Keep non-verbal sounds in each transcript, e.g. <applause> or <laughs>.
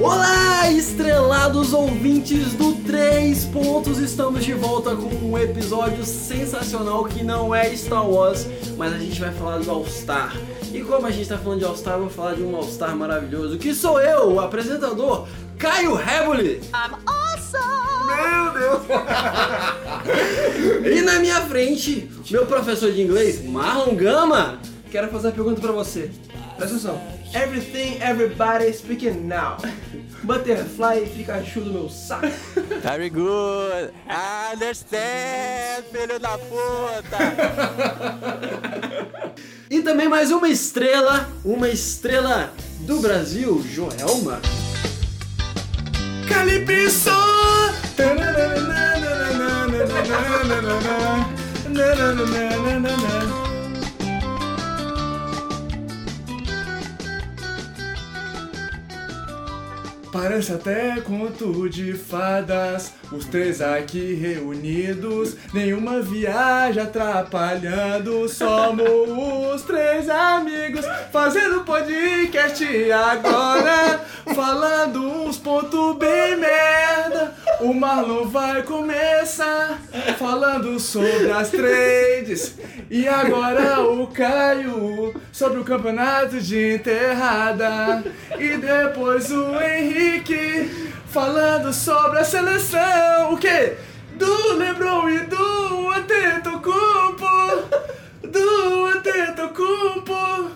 Olá, estrelados ouvintes do Três Pontos! Estamos de volta com um episódio sensacional que não é Star Wars, mas a gente vai falar do All-Star. E como a gente está falando de All-Star, vou falar de um All-Star maravilhoso, que sou eu, o apresentador Caio Reboli. I'm awesome! Meu Deus! e na minha frente, meu professor de inglês, Marlon Gama. Quero fazer uma pergunta pra você. Presta atenção. Everything, everybody speaking now. Butterfly e Pikachu do meu saco. Very good. I understand, filho da puta. E também mais uma estrela, uma estrela do Brasil, Joelma. Calypso! Parece até conto de fadas, os três aqui reunidos, nenhuma viagem atrapalhando, somos os três amigos, fazendo podcast agora, falando uns pontos bem merda. O Marlon vai começar falando sobre as trades, e agora o Caio sobre o campeonato de enterrada, e depois o Henrique falando sobre a seleção. O quê? Do Lebron e do Antetokounmpo. Do Antetokounmpo.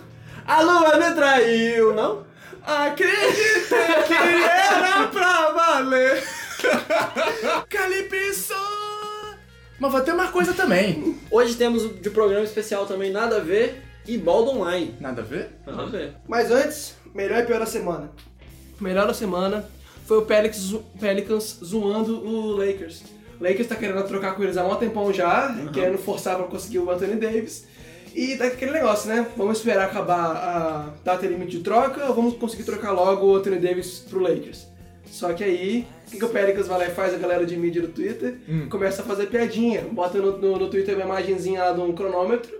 A lua me traiu, não? Acreditei que era pra valer. <laughs> Calypso. Mas vai ter uma coisa também. Hoje temos de programa especial também Nada a Ver e Baldo Online. Nada a ver? Nada a ver. Mas antes, melhor e pior da semana. Melhor da semana foi o Pelicans, Pelicans zoando o Lakers. O Lakers tá querendo trocar com eles há um tempão já, querendo forçar pra conseguir o Anthony Davis. E tá aquele negócio, né? Vamos esperar acabar a data limite de troca ou vamos conseguir trocar logo o Anthony Davis pro Lakers? Só que aí, o que, que o Pelicans vai lá e faz a galera de mídia do Twitter? Começa a fazer piadinha. Bota no, no, no Twitter uma imagenzinha lá de um cronômetro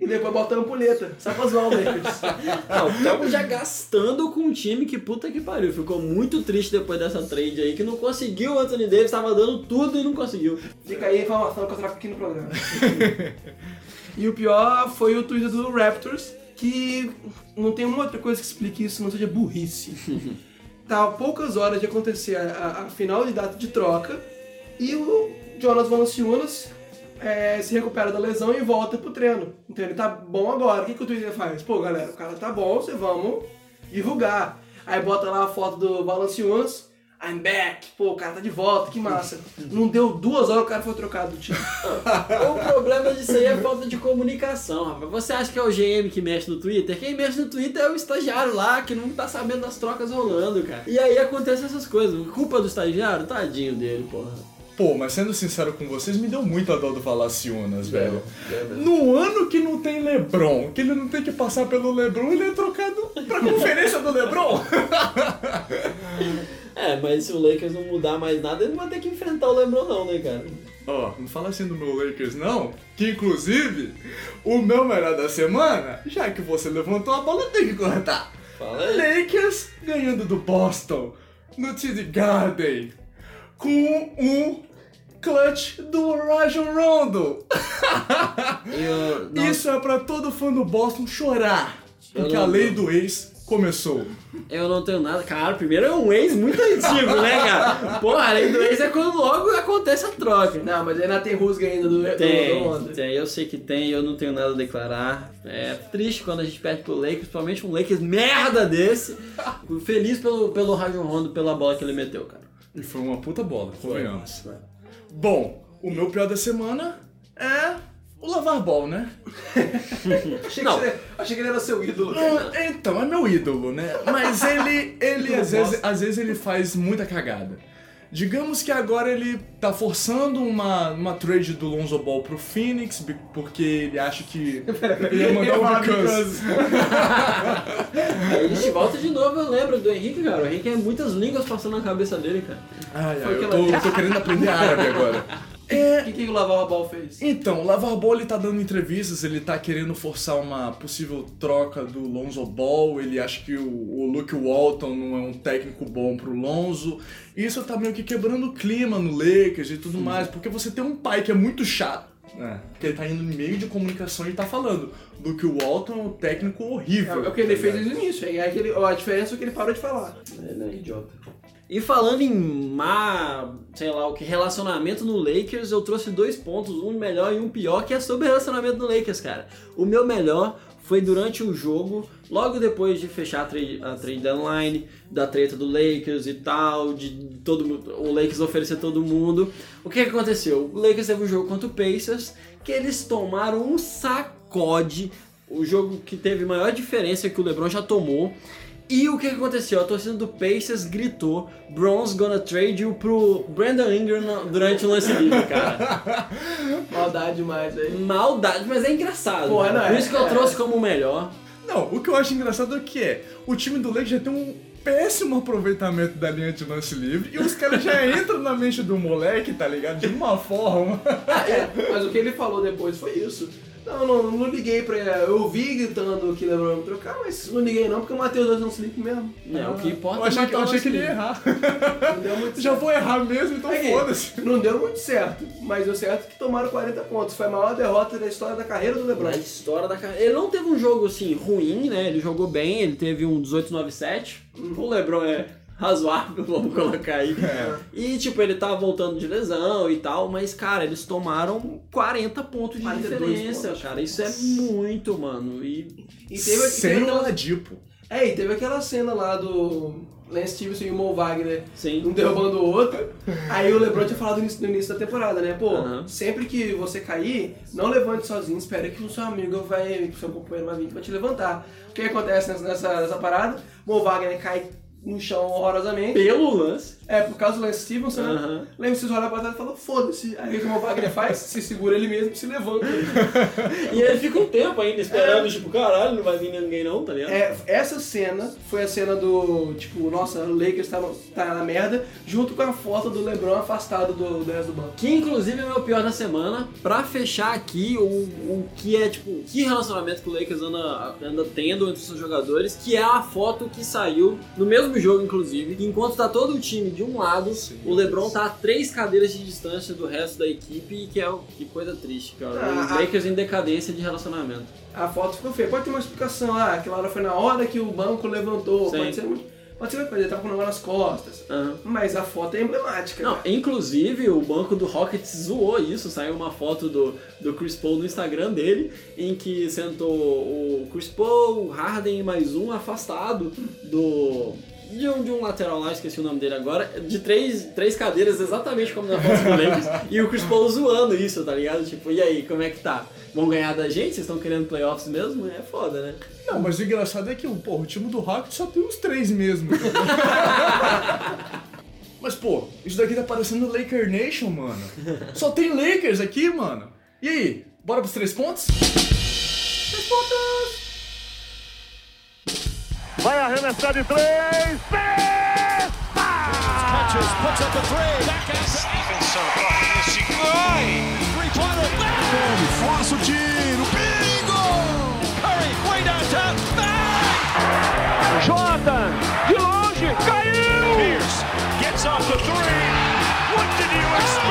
e depois bota a ampulheta. Só pra zoar o Lakers. Não, estamos já gastando com um time que puta que pariu. Ficou muito triste depois dessa trade aí, que não conseguiu o Anthony Davis, tava dando tudo e não conseguiu. Fica aí a informação que eu trago aqui no programa. e o pior foi o Twitter do Raptors, que não tem uma outra coisa que explique isso, não seja burrice. <laughs> tá a poucas horas de acontecer a, a- final de data de troca e o Jonas Valanciunas é, se recupera da lesão e volta pro treino. Então ele tá bom agora. O que, que o Twitter faz? Pô, galera, o cara tá bom, você vamos divulgar. Aí bota lá a foto do Valanciunas. I'm back. Pô, o cara tá de volta, que massa. Não deu duas horas, o cara foi trocado do time. O problema disso aí é a falta de comunicação, rapaz. Você acha que é o GM que mexe no Twitter? Quem mexe no Twitter é o estagiário lá, que não tá sabendo das trocas rolando, cara. E aí acontecem essas coisas. Culpa do estagiário? Tadinho dele, porra. Pô, mas sendo sincero com vocês, me deu muita dó do Valanciunas, velho. No ano que não tem Lebron, que ele não tem que passar pelo Lebron, ele é trocado pra <laughs> conferência do Lebron. É, mas se o Lakers não mudar mais nada, ele não vai ter que enfrentar o LeBron não, né, cara? Ó, não fala assim do meu Lakers não, que inclusive, o meu melhor da semana, já que você levantou a bola, tem que cortar. Fala aí. Lakers ganhando do Boston no TD Garden com um clutch do Rajon Rondo. <laughs> Eu, não, Isso é pra todo fã do Boston chorar, Eu porque não- a lei do ex começou. eu não tenho nada. Cara, primeiro é um ex muito antigo, né, cara? Porra, a lei do ex é quando logo acontece a troca. Não, mas ainda tem rusga ainda do, do, do Tem, tem, eu sei que tem, eu não tenho nada a declarar. É triste quando a gente perde pro Lakers, principalmente um Lakers merda desse. Feliz pelo, pelo Rajon Rondo, pela bola que ele meteu, cara. E foi uma puta bola, convenhamos. Bom, o meu pior da semana é o lavar ball, né? Achei, Não. que você, achei que ele era seu ídolo. Então, é meu ídolo, né? Mas ele, ele <laughs> às, vezes, às vezes ele faz muita cagada. Digamos que agora ele tá forçando uma, uma trade do Lonzo Ball pro Phoenix, porque ele acha que <laughs> ele ia mandar o because. A gente volta de novo, eu lembro do Henrique, cara. O Henrique é muitas línguas passando na cabeça dele, cara. Ai, ai, eu tô, eu tô querendo aprender árabe agora. <laughs> É. O que, que o Lavar Ball fez? Então, o Lavar Ball ele tá dando entrevistas, ele tá querendo forçar uma possível troca do Lonzo Ball, ele acha que o, o Luke Walton não é um técnico bom pro Lonzo. Isso tá meio que quebrando o clima no Lakers e tudo mais, porque você tem um pai que é muito chato. né? Porque ele tá indo no meio de comunicação e tá falando. Luke Walton é um técnico É, horrível. é o que ele tá fez desde o início. É aquele, a diferença é que ele parou de falar. Ele é idiota. E falando em má, sei lá o que, relacionamento no Lakers, eu trouxe dois pontos, um melhor e um pior, que é sobre relacionamento no Lakers, cara. O meu melhor foi durante o jogo, logo depois de fechar a trade, a trade deadline, da treta do Lakers e tal, de todo o Lakers oferecer todo mundo. O que, que aconteceu? O Lakers teve um jogo contra o Pacers, que eles tomaram um sacode, o jogo que teve maior diferença que o LeBron já tomou. E o que aconteceu? A torcida do Pacers gritou Bronze gonna trade you pro Brandon Ingram durante o lance livre, cara. <laughs> Maldade demais aí. Maldade, mas é engraçado. Não, Por é- isso que eu é. trouxe como o melhor. Não, o que eu acho engraçado é que é, o time do Lakers já tem um péssimo aproveitamento da linha de lance livre e os caras já <laughs> entram na mente do moleque, tá ligado? De uma forma. É, mas o que ele falou depois foi isso. Não, não, não liguei pra ele. Eu ouvi gritando que LeBron ia me trocar, mas não liguei não, porque eu matei os dois no sleep mesmo. É, o que importa Eu achei, é que, eu o achei que ele ia errar. Não deu muito <laughs> Já certo. vou errar mesmo, então Aqui, foda-se. Não deu muito certo, mas deu certo que tomaram 40 pontos. Foi a maior derrota da história da carreira do LeBron. Na história da carreira. Ele não teve um jogo assim ruim, né? Ele jogou bem, ele teve um 18-9-7. O LeBron é razoável, <laughs> vamos colocar aí. E tipo, ele tá voltando de lesão e tal, mas cara, eles tomaram 40 pontos de 42 diferença, pontos. cara. Isso é muito, mano. E E teve, Sem teve aquela, Ladipo. é, e teve aquela cena lá do Lance Stevenson e o Mo Wagner sim. um derrubando o outro. Aí o LeBron tinha falado nisso no início da temporada, né? Pô, sempre que você cair, não levante sozinho, espera que o seu amigo vai, que o seu companheiro vai vir pra te levantar. O que acontece nessa, nessa, nessa parada? Mo Wagner cai no chão horrorosamente. Pelo lance. É, por causa do Lance Stevenson, né? Aham. Lembra se olha pra trás e fala, foda-se. Aí o que o Wagner faz? Se segura ele mesmo e se levanta. <laughs> E ele fica um tempo ainda esperando, tipo, caralho, não vai vir ninguém não, tá ligado? É, essa cena foi a cena do, tipo, nossa, o Lakers tá, no- tá na merda, junto com a foto do LeBron afastado do, do resto do banco. Que inclusive é o meu pior da semana. Pra fechar aqui, o, o que é, tipo, que relacionamento que o Lakers anda, anda tendo entre os seus jogadores, que é a foto que saiu no mesmo jogo, inclusive, enquanto tá todo o time de um lado, o LeBron tá a três cadeiras de distância do resto da equipe, e que é o- que coisa triste, cara. Ah, Os. Lakers em decadência de relacionamento. A foto ficou feia. Pode ter uma explicação, ah, aquela hora foi na hora que o banco levantou, Sim. pode ser muito. Pode ser coisa, ele tava com o negócio nas costas. Aham. Mas a foto é emblemática. Não, cara. inclusive o banco do Rockets zoou isso, saiu uma foto do, do Chris Paul no Instagram dele, em que sentou o Chris Paul, o Harden e mais um afastado do. De um, de um lateral lá, esqueci o nome dele agora, de três, três cadeiras, exatamente como na foto do Lakers, <laughs> e o Chris Paul zoando isso, tá ligado? Tipo, e aí, como é que tá? Vão ganhar da gente? Vocês estão querendo playoffs mesmo? É foda, né? Não, mas o engraçado é que porra, o time do Rocket só tem os três mesmo. <laughs> mas, pô, isso daqui tá parecendo Laker Nation, mano. Só tem Lakers aqui, mano. E aí, bora pros três pontos? Três pontos! Vai arremessar de três. Força o tiro. Perigo! Curry, way downtown. Bang! Jordan, de longe, caiu! Pierce gets off the three. What did you expect?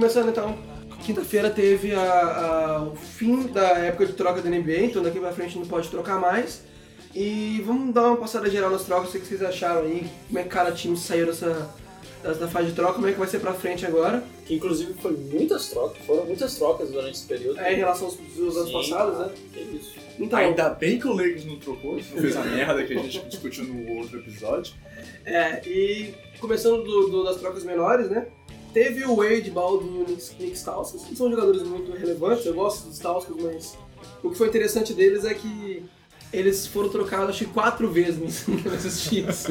Começando então, quinta-feira teve a- a- o fim da época de troca da NBA, então daqui pra frente não pode trocar mais. E vamos dar uma passada geral nas trocas, o que vocês acharam aí, como é que cada time saiu dessa, dessa fase de troca, como é que vai ser pra frente agora. Que inclusive foi muitas trocas, foram muitas trocas durante esse período. É, em relação aos, aos anos Sim, passados, né? Que isso. Então, Ainda bem que o Lakers não trocou, não fez a merda que a gente discutiu no outro episódio. É, e começando do, do- das trocas menores, né? Teve o Wade Ball do Nick, Nick Stauskas, que são jogadores muito relevantes, eu gosto dos Stauskas, mas o que foi interessante deles é que eles foram trocados acho que quatro vezes <laughs> nesses times.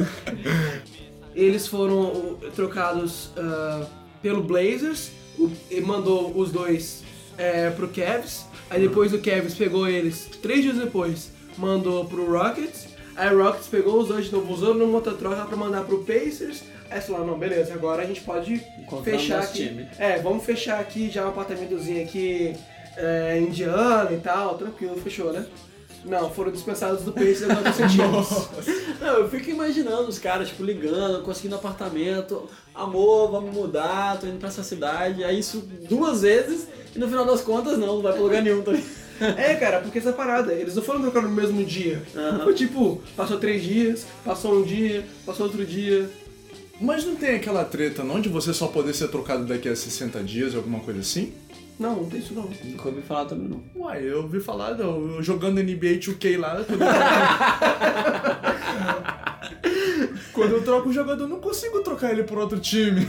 Eles foram uh, trocados ah, pelo Blazers, o, e mandou os dois é, pro Cavs, aí depois o Cavs pegou eles, três dias depois, mandou pro Rockets. Aí o Rockets pegou os dois de novo, usou numa outra troca pra mandar pro Pacers. Aí falou, não, beleza, agora a gente pode Encontramos fechar nosso aqui. time. É, vamos fechar aqui já um apartamentozinho aqui é, indiano e tal, tranquilo, fechou, né? Não, foram dispensados do Pacers agora sem <laughs> times. Não, eu fico imaginando os caras, tipo, ligando, conseguindo apartamento. Amor, vamos mudar, tô indo pra essa cidade. Aí isso duas vezes e no final das contas não, não vai pra lugar nenhum também. É, cara, porque essa parada, eles não foram trocar no mesmo dia. Aham. Foi tipo, passou três dias, passou um dia, passou outro dia. Mas não tem aquela treta não de você só poder ser trocado daqui a 60 dias, alguma coisa assim? Não, não tem isso não. Nunca ouvi falar também não. Uai, eu ouvi falar, eu, eu jogando NBA 2K lá, quando eu, <laughs> quando eu troco o jogador, eu não consigo trocar ele por outro time.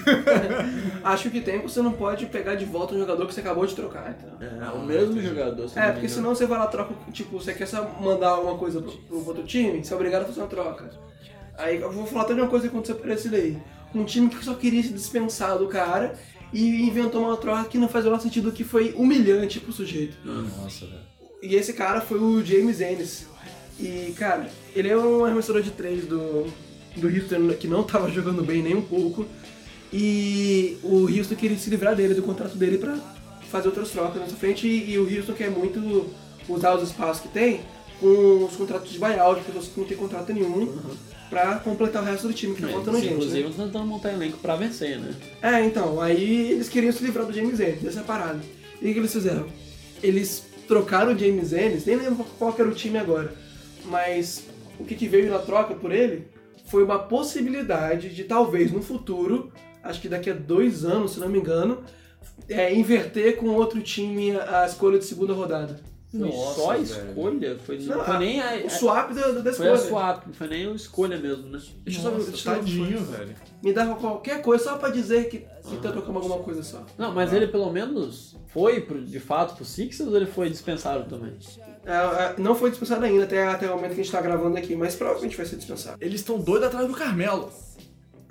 <laughs> Acho que tem, você não pode pegar de volta um jogador que você acabou de trocar, entendeu? É, o mesmo jogador. se É, porque senão você vai lá troca, tipo, você quer só mandar uma coisa pro, pro outro time, você é obrigado a fazer uma troca. Aí eu vou falar também uma coisa que aconteceu por esse daí. Um time que só queria se dispensar do cara e inventou uma troca que não faz o menor sentido, que foi humilhante pro sujeito. Nossa, velho. E esse cara foi o James Ennis. E, cara, ele é um arremessador de três do, do Houston que não tava jogando bem nem um pouco. E o Houston queria se livrar dele, do contrato dele, pra fazer outras trocas nessa frente. E, e o Houston quer muito usar os espaços que tem com os contratos de buyout, pessoas que não tem contrato nenhum, pra completar o resto do time, que tá faltando Sim, gente. Inclusive, Né? estão tentando montar elenco pra vencer, né? É, então, aí eles queriam se livrar do James Ennis, dessa parada. E o que eles fizeram? Eles trocaram o James Ennis, nem lembro qual era o time agora, mas o que, que veio na troca por ele foi uma possibilidade de talvez no futuro, acho que daqui a dois anos, se não me engano, é, inverter com outro time a escolha de segunda rodada. Foi Nossa, só a velho. escolha? Foi, não foi a- nem a, O swap da, da Foi escolha. a swap, não foi nem a escolha mesmo, né? Deixa eu só Nossa, eu só- tadinho, velho. Me dá qualquer coisa só pra dizer que, que tá trocando alguma coisa só. Não, mas ele pelo menos foi pro- de fato pro Sixers ou ele foi dispensado também? É, é, não foi dispensado ainda até, até o momento que a gente tá gravando aqui, mas provavelmente vai ser dispensado. Eles estão doidos atrás do Carmelo.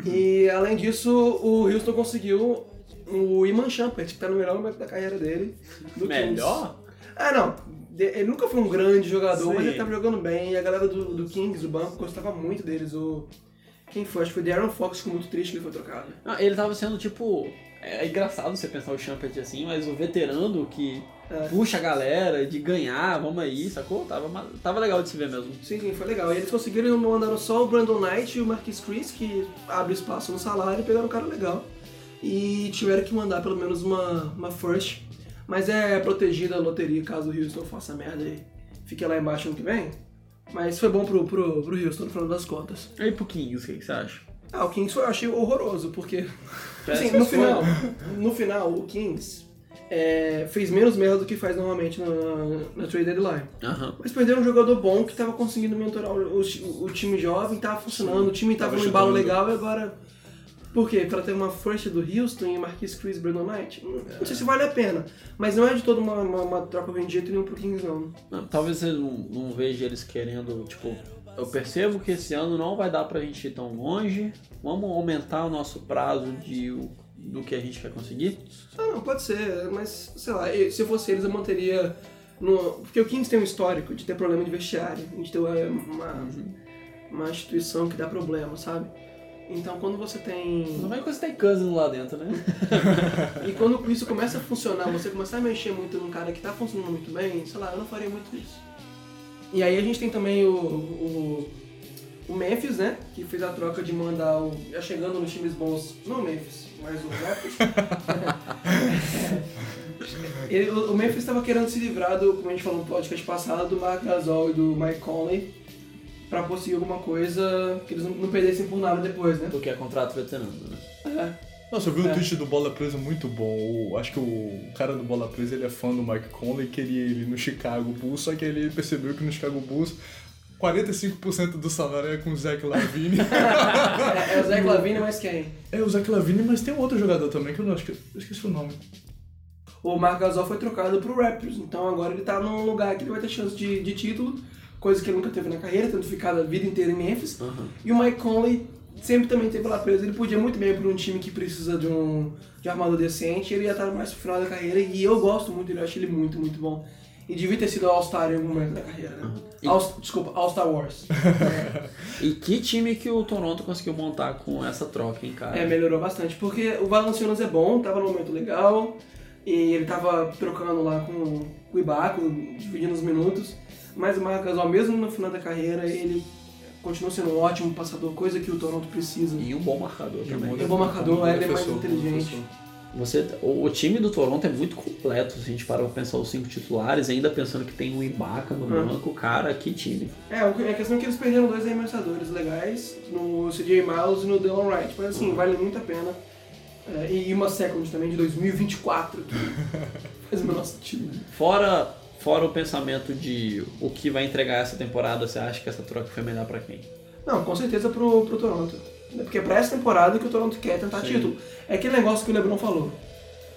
E além disso, o Houston conseguiu o Iman Shumpert, que tá no melhor momento da carreira dele. Do Melhor? Ah, não. Ele nunca foi um grande jogador, Sim. mas ele tava jogando bem. E a galera do, do Kings, do banco, gostava muito deles. O... Quem foi? Acho que foi Darren Fox, ficou muito triste que ele foi trocado. Não, ele tava sendo tipo. É engraçado você pensar o Champert assim, mas o veterano que É. puxa a galera de ganhar, vamos aí, sacou? Tava, tava legal de se ver mesmo. Sim, sim, foi legal. E eles conseguiram, mandaram só o Brandon Knight e o Marquis Chris, que abre espaço no salário, e pegaram um cara legal. E tiveram que mandar pelo menos uma, uma first. Mas é protegida a loteria caso o Houston faça merda e fique lá embaixo ano que vem. Mas foi bom pro, pro, pro Houston no final das contas. E pro Kings, o que, você acha? Ah, o Kings foi, eu achei horroroso, porque. <laughs> Assim, no final, no final, o Kings é, fez menos merda do que faz normalmente na, na trade deadline. Aham. Mas perderam um jogador bom que tava conseguindo mentorar o, o- o time jovem, tava funcionando, o time tava, Tava num embalo legal e agora. Por quê? Pra ter uma first do Houston e Marquis Chris Brandon Knight? Não, não sei se vale a pena. Mas não é de toda uma, uma, uma troca de jeito nenhum pro Kings, não. Não, talvez você não, não veja eles querendo, tipo, eu percebo que esse ano não vai dar pra gente ir tão longe, vamos aumentar o nosso prazo de, do que a gente quer conseguir. Ah, não, pode ser, mas sei lá, se fosse eles eu manteria. No, porque o Kings tem um histórico de ter problema de vestiário. A gente tem uma, uma, uma instituição que dá problema, sabe? Então quando você tem. Não vai que você tem Cousins lá dentro, né? <laughs> E quando isso começa a funcionar, você começar a mexer muito num cara que tá funcionando muito bem, sei lá, eu não faria muito isso. E aí a gente tem também o, o, o Memphis, né? Que fez a troca de mandar o. Já chegando nos times bons, não o Memphis, mas o Raptors. Ele- o o Memphis estava querendo se livrar do, como a gente falou no podcast passado, do Mark Gasol e do Mike Conley pra conseguir alguma coisa que eles não, não perdessem por nada depois, né? Do que é contrato veterano, né? É. Nossa, eu vi um É. tweet do Bola Presa muito bom. O- acho que o cara do Bola Presa ele é fã do Mike Conley, queria ele no Chicago Bulls, só que ele percebeu que no Chicago Bulls 45% do salário é com o Zach Lavine. <laughs> É, é o Zach Lavine, mas quem? é o Zach Lavine, mas tem um outro jogador também que eu não acho que eu esqueci o nome. o Marc Gasol foi trocado pro Raptors, então agora ele tá num lugar que ele vai ter chance de, de título, coisa que ele nunca teve na carreira, tendo ficado a vida inteira em Memphis. E o Mike Conley sempre também teve lá preso, ele podia muito bem ir pra um time que precisa de um, de armador decente, ele ia estar mais pro final da carreira, e eu gosto muito dele, eu acho ele muito, muito bom. E devia ter sido All-Star em algum momento da carreira, né? All- desculpa, All-Star Wars. <laughs> E que time que o Toronto conseguiu montar com essa troca, hein, cara? É, melhorou bastante, porque o Valanciunas é bom, tava num momento legal, e ele tava trocando lá com o Ibaka, dividindo os minutos, mas o Marc Gasol, mesmo no final da carreira, ele continua sendo um ótimo passador, coisa que o Toronto precisa. E um bom marcador também. É bom marcador, ele é mais inteligente. Você, o, o time do Toronto é muito completo, se a gente parar pra pensar os cinco titulares, ainda pensando que tem um Ibaka no Uhum. banco, cara, que time. É, o a questão é que eles perderam dois arremessadores legais, no CJ Miles e no Delon Wright, mas assim, vale muito a pena. É, e uma second também de 2024, que <laughs> faz o menor sentido. Fora, fora o pensamento de o que vai entregar essa temporada, você acha que essa troca foi melhor pra quem? Não, com certeza pro, pro Toronto. Porque é pra essa temporada que o Toronto quer tentar título. É aquele negócio que o LeBron falou.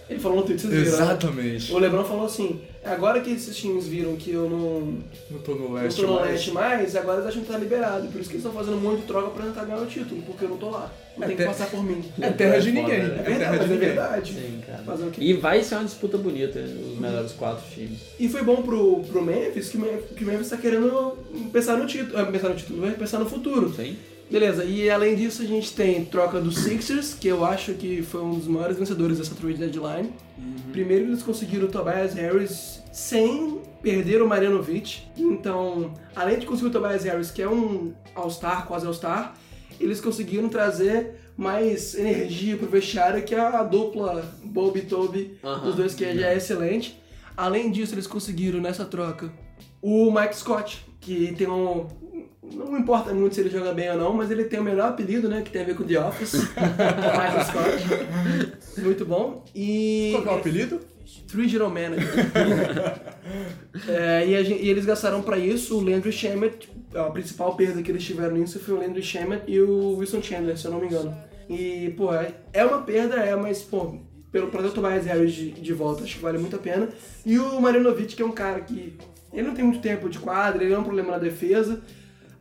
Ele falou no Twitter, vocês viram, né? Exatamente. O LeBron falou assim, agora que esses times viram que eu não, Não tô no não leste tô no mais. leste mais, agora eles acham que tá liberado. Por isso que eles estão fazendo um monte de troca pra tentar ganhar o título, porque eu não tô lá. Não É tem que ter- passar por mim. É terra de É ninguém. né? É É verdade, terra de é ninguém. verdade. Sim, cara. Fazer o quê? E vai ser uma disputa bonita, os melhores quatro times. E foi bom pro, pro Memphis, que, o Mem- que o Memphis tá querendo pensar no título, ah, pensar no título, vai pensar no futuro. Sim. Beleza, e além disso a gente tem troca dos Sixers, que eu acho que foi um dos maiores vencedores dessa trade deadline. Primeiro eles conseguiram o Tobias Harris sem perder o Marjanovic. Então, além de conseguir o Tobias Harris, que é um All-Star, quase All-Star, eles conseguiram trazer mais energia pro vestiário, que é a dupla Bob e Toby Aham. dos dois, que já é excelente. Além disso, eles conseguiram nessa troca o Mike Scott, que tem um. Não importa muito se ele joga bem ou não, mas ele tem o melhor apelido, né? Que tem a ver com The Office. <laughs> Michael Scott. Muito bom. E. Qual que é o apelido? Three General Manager. <laughs> É, e, a gen- e eles gastaram pra isso o Landry Shamet. A principal perda que eles tiveram nisso foi o Landry Shamet e o Wilson Chandler, se eu não me engano. E, pô, é- é uma perda, é, mas, pô, pelo pra ter o Tobias Harris de, de volta, acho que vale muito a pena. E o Marinovic, que é um cara que. Ele não tem muito tempo de quadra, ele é um problema na defesa,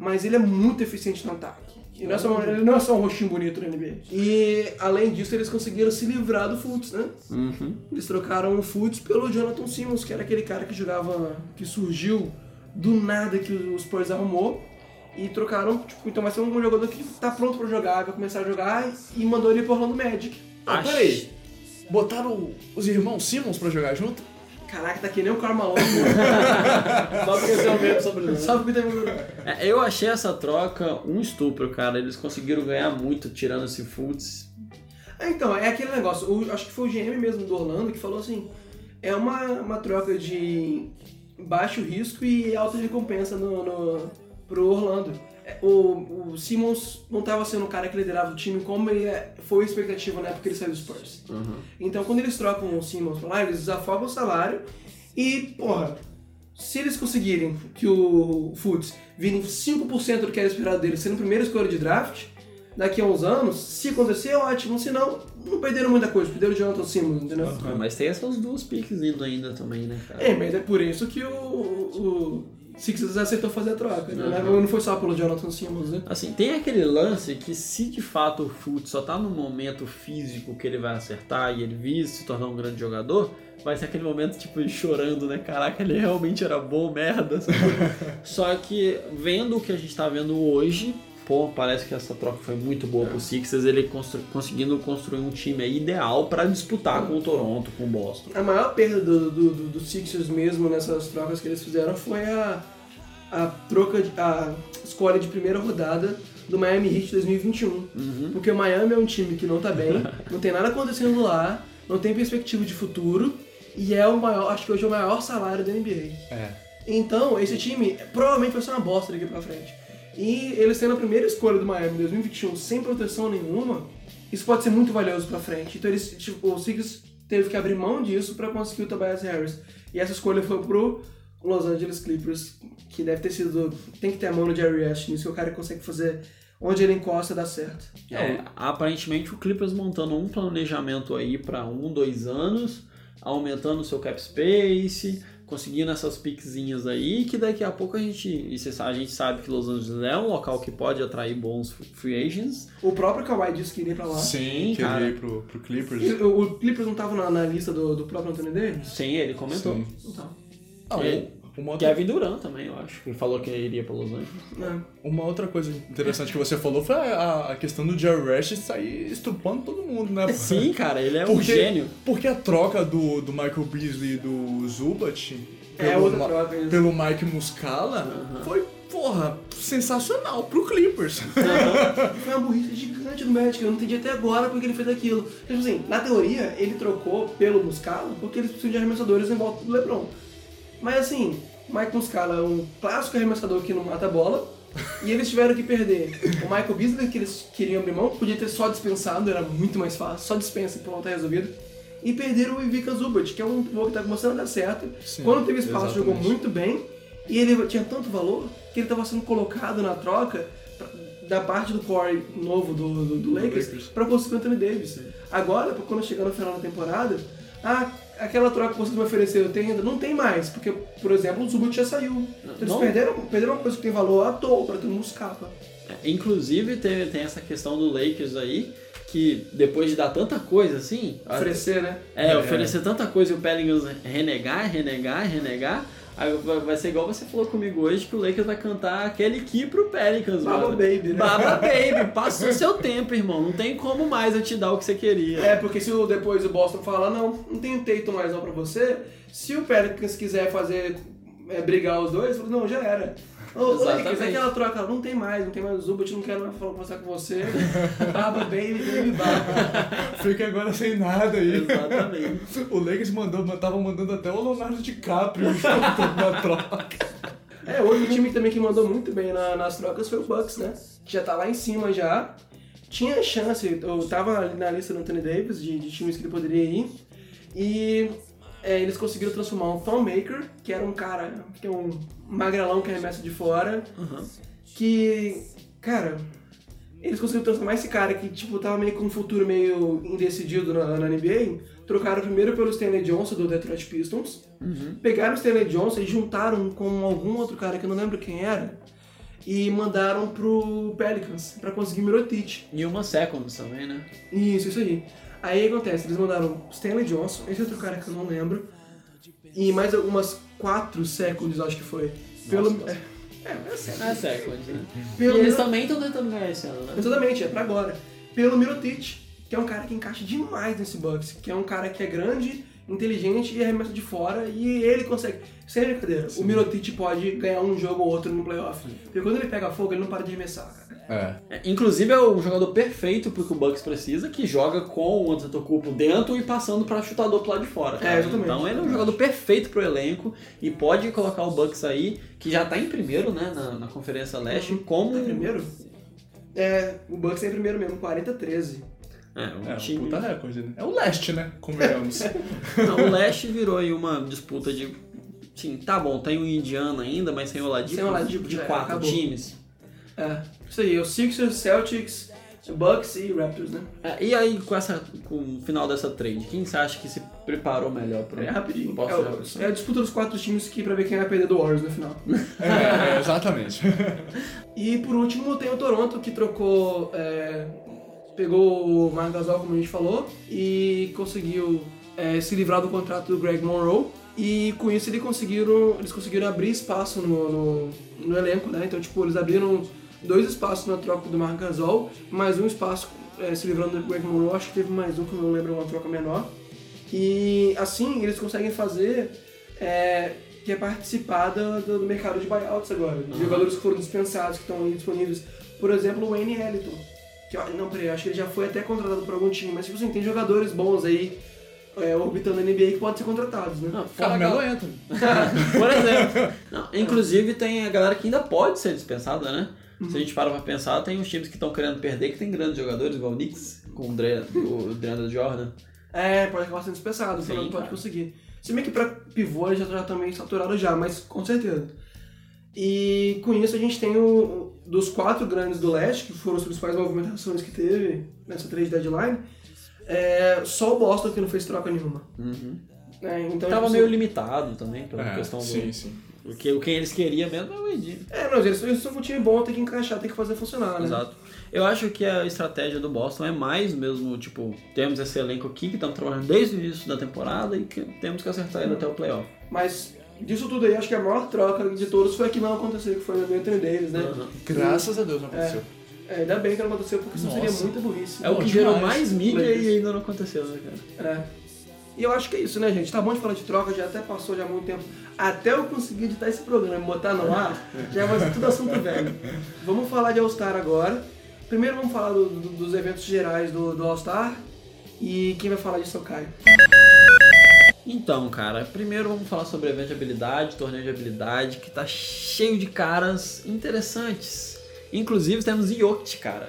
mas ele é muito eficiente no ataque. E não é só, ele não é só um rostinho bonito na NBA. E, além disso, eles conseguiram se livrar do Fultz, né? Eles trocaram o Fultz pelo Jonathan Simmons, que era aquele cara que jogava, que surgiu do nada que o Spurs arrumou. E trocaram, tipo, então vai ser um jogador que tá pronto pra jogar, vai começar a jogar e mandou ele pro Orlando Magic. Ah, Acho- peraí. Botaram os irmãos Simmons pra jogar junto? Caraca, tá que nem o Carmelo. <laughs> Só porque é o mesmo sobrenome. Só porque teve um... É, eu achei essa troca um estupro, cara. Eles conseguiram ganhar muito tirando esse Fultz. É, então, é aquele negócio. o- acho que foi o GM mesmo do Orlando que falou assim: é uma, uma troca de baixo risco e alta recompensa no, no, pro Orlando. O, o Simmons não estava sendo o cara que liderava o time como ele é- foi a expectativa na época que ele saiu do Spurs. Então, quando eles trocam o Simmons pra lá, eles desafogam o salário e, porra, se eles conseguirem que o Fultz vire 5% do que era esperado dele sendo a primeira escolha de draft, daqui a uns anos, se acontecer, ótimo. Se não, não perderam muita coisa. Perderam o Jonathan Simmons, entendeu? Ah, Mas tem essas duas piques indo ainda também, né, cara? É, mas é por isso que o, o Sixers aceitou fazer a troca, né? Não foi só pelo Jonathan Simmons, né? Assim, tem aquele lance que se de fato o Fultz só tá no momento físico que ele vai acertar e ele vir se tornar um grande jogador, vai ser aquele momento, tipo, chorando, né? Caraca, ele realmente era bom, merda. <laughs> só que, vendo o que a gente tá vendo hoje, pô, parece que essa troca foi muito boa pro Sixers, ele constru- conseguindo construir um time ideal pra disputar com o Toronto, com o Boston. A maior perda do, do, do, do Sixers mesmo nessas trocas que eles fizeram foi a, a troca, de, a escolha de primeira rodada do Miami Heat 2021. Porque o Miami é um time que não tá bem, <laughs> não tem nada acontecendo lá, não tem perspectiva de futuro e é o maior, acho que hoje é o maior salário da NBA. É. Então, esse time provavelmente vai ser uma bosta daqui pra frente. E eles tendo a primeira escolha do Miami em 2021 sem proteção nenhuma, isso pode ser muito valioso pra frente. Então, eles, tipo, o Sixers teve que abrir mão disso pra conseguir o Tobias Harris. E essa escolha foi pro Los Angeles Clippers, que deve ter sido. Tem que ter a mão no Jerry West nisso, que é o cara que consegue fazer onde ele encosta dá certo. É, aparentemente o Clippers montando um planejamento aí pra um, dois anos, aumentando o seu cap space, conseguindo essas piquezinhas aí, que daqui a pouco a gente, e sabe- a gente sabe que Los Angeles é um local que pode atrair bons free agents. O próprio Kawhi disse que iria pra lá. Sim, que ele ir pro, pro Clippers. E O, o Clippers não tava na, na lista do, do próprio Anthony Davis? Sim, ele comentou. Sim. Não tava. Ah, É. uma, outra, Kevin Durant também, eu acho. Que falou que iria para Los Angeles. né? uma outra coisa interessante que você falou foi a, a questão do Jerry Rush sair estrupando todo mundo, né? <laughs> Sim, cara, ele é um Porque, gênio. porque a troca do, do Michael Beasley e do Zubat É pelo, outra Ma- troca, isso. pelo Mike Muscala foi, porra, sensacional pro Clippers. <laughs> Foi uma burrice gigante do Magic, eu não entendi até agora porque ele fez aquilo. Tipo assim, na teoria, ele trocou pelo Muscala porque eles precisam de arremessadores em volta do LeBron. Mas assim, Mike Muscala é um clássico arremessador que não mata a bola. E eles tiveram que perder o Michael Beasley, que eles queriam abrir mão, podia ter só dispensado, era muito mais fácil, só dispensa e pronto, tá resolvido. E perderam o Ivica Zubat, que é um pivô que tá começando a dar certo. Sim, Quando teve espaço, exatamente. jogou muito bem. E ele tinha tanto valor que ele estava sendo colocado na troca pra- da parte do core novo do, do, do Lakers Lakers. para conseguir o Anthony Davis. Agora, quando chegar no final da temporada, ah, aquela troca que vocês me ofereceram tem ainda? Não tem mais, porque, por exemplo, o Zubat já saiu. Então, eles Não. perderam, perderam uma coisa que tem valor à toa para todo mundo escapa. É, Inclusive, tem, tem essa questão do Lakers aí, que depois de dar tanta coisa assim. Oferecer, né? É, oferecer tanta coisa e o Pelicans renegar, renegar, renegar. Vai- ser igual você falou comigo hoje, que o Lakers vai cantar aquele key pro Pelicans, Baba brother. Baby, né? Baba <laughs> Baby, passou o seu tempo, irmão. Não tem como mais eu te dar o que você queria. É, porque se o- depois o Boston falar, não, não tem Tatum mais não pra você, se o Pelicans quiser fazer, é, brigar os dois, não, já era. Ô, Exatamente. Lakers, aquela troca, não tem mais, não tem mais o Zubat, não quero mais conversar com você. <laughs> Baba, baby, baby, baba. Fica agora sem nada aí. Exatamente. O Lakers mandou, tava mandando até o Leonardo DiCaprio <laughs> junto na troca. É, outro time também que mandou muito bem na- nas trocas foi o Bucks, né? Que já tá lá em cima já. Tinha chance, eu tava ali na lista do Anthony Davis, de, de times que ele poderia ir. E é, eles conseguiram transformar um Thonmaker, que era um cara, que é um magrelão que arremessa de fora. Que, cara, eles conseguiram transformar esse cara que, tipo, tava meio com um futuro meio indecidido na, na NBA. Trocaram primeiro pelo Stanley Johnson do Detroit Pistons. Pegaram o Stanley Johnson e juntaram com algum outro cara que eu não lembro quem era. E mandaram pro Pelicans pra conseguir Mirotic. E uma seconds também, né? Isso, isso aí. Aí acontece, eles mandaram Stanley Johnson, esse outro cara que eu não lembro, e mais algumas quatro seconds, acho que foi. Pelo. Nossa. <laughs> É, é, é sério. É seconds, né? Pelo e eles também estão tentando ganhar esse ano, né? Exatamente, é pra agora. Pelo Mirotic, que é um cara que encaixa demais nesse Bucks, que é um cara que é grande, inteligente e arremessa de fora, e ele consegue. Sem brincadeira, o Mirotic pode ganhar um jogo ou outro no playoff. Porque quando ele pega fogo, ele não para de arremessar, cara. É. É, Inclusive é o jogador perfeito pro que o Bucks precisa, que joga com o Antetokounmpo dentro e passando para chutador pro lado de fora. cara. É, exatamente. Então ele é um jogador perfeito pro elenco e pode colocar o Bucks aí, que já tá em primeiro, né, na, na Conferência Leste, como Tá em primeiro? É, o Bucks tá em primeiro mesmo, 40-13. É, um É, um time. puta recorde, né? É o leste, né? Convenhamos. <laughs> Não, o Leste virou aí uma disputa de Sim, tá bom, tem o Indiana ainda, mas sem o Oladipo, Sem o Oladipo, de já quatro acabou. times. É, isso aí, o Sixers, Celtics, Bucks e Raptors, né? É, e aí, com, essa, com o final dessa trade, quem você acha que se preparou melhor pro É rapidinho. Posso É, o- é a disputa dos quatro times que pra ver quem vai perder do Warriors no final. <laughs> É, é, exatamente. <laughs> E por último tem o Toronto que trocou. é, pegou o Marc Gasol, como a gente falou, e conseguiu é, se livrar do contrato do Greg Monroe. E com isso eles conseguiram, eles conseguiram abrir espaço no, no, no elenco, né? Então, tipo, eles abriram dois espaços na troca do Marc Gasol, mais um espaço é, se livrando do Greg Monroe. Acho que teve mais um que eu não lembro, uma troca menor. E assim eles conseguem fazer é, que é participar do, do- do mercado de buyouts agora. De jogadores que foram dispensados, que estão aí disponíveis. Por exemplo, o Wayne Ellington. Que, não, peraí, acho que ele já foi até contratado por algum time, mas tipo assim, tem jogadores bons aí é, orbitando a NBA que podem ser contratados, né? Não, Carmelo gal- Anthony. <laughs> Por exemplo. Não, inclusive tem a galera que ainda pode ser dispensada, né? Uhum. Se a gente para pra pensar, tem uns times que estão querendo perder que tem grandes jogadores, igual o Knicks, com o Dre, o Jordan. É, pode acabar sendo dispensado, Sim, pode cara. conseguir. Se bem que pra pivô eles já já estão meio saturados já, mas com certeza. E com isso a gente tem o, dos quatro grandes do leste, que foram as principais movimentações que teve nessa trade deadline, é, só o Boston que não fez troca nenhuma. É, então, Tava tipo meio limitado também, pela É, questão do. sim, sim. Porque o quem eles queriam mesmo é o Edi. É, não, eles, eles são um time bom, tem que encaixar, tem que fazer funcionar, né? Exato. Eu acho que a estratégia do Boston é mais mesmo, tipo, temos esse elenco aqui que estamos trabalhando desde o início da temporada e que temos que acertar ele até o playoff. Mas Disso tudo aí, acho que a maior troca de todos foi a que não aconteceu, que foi entre deles, né? Graças a Deus não aconteceu. É, ainda bem que não aconteceu, porque isso seria muita burrice. É o que gerou mais mídia e ainda não aconteceu, né, cara? É. E eu acho que é isso, né, gente? Tá bom de falar de troca, já até passou já há muito tempo. Até eu conseguir editar esse programa e botar no ar, <laughs> já vai ser tudo assunto velho. Vamos falar de All-Star agora. Primeiro vamos falar do- do- dos eventos gerais do, do All-Star. E quem vai falar disso é o Caio. Então, cara, primeiro vamos falar sobre evento de habilidade, torneio de habilidade, que tá cheio de caras interessantes. Inclusive temos Jokic, cara.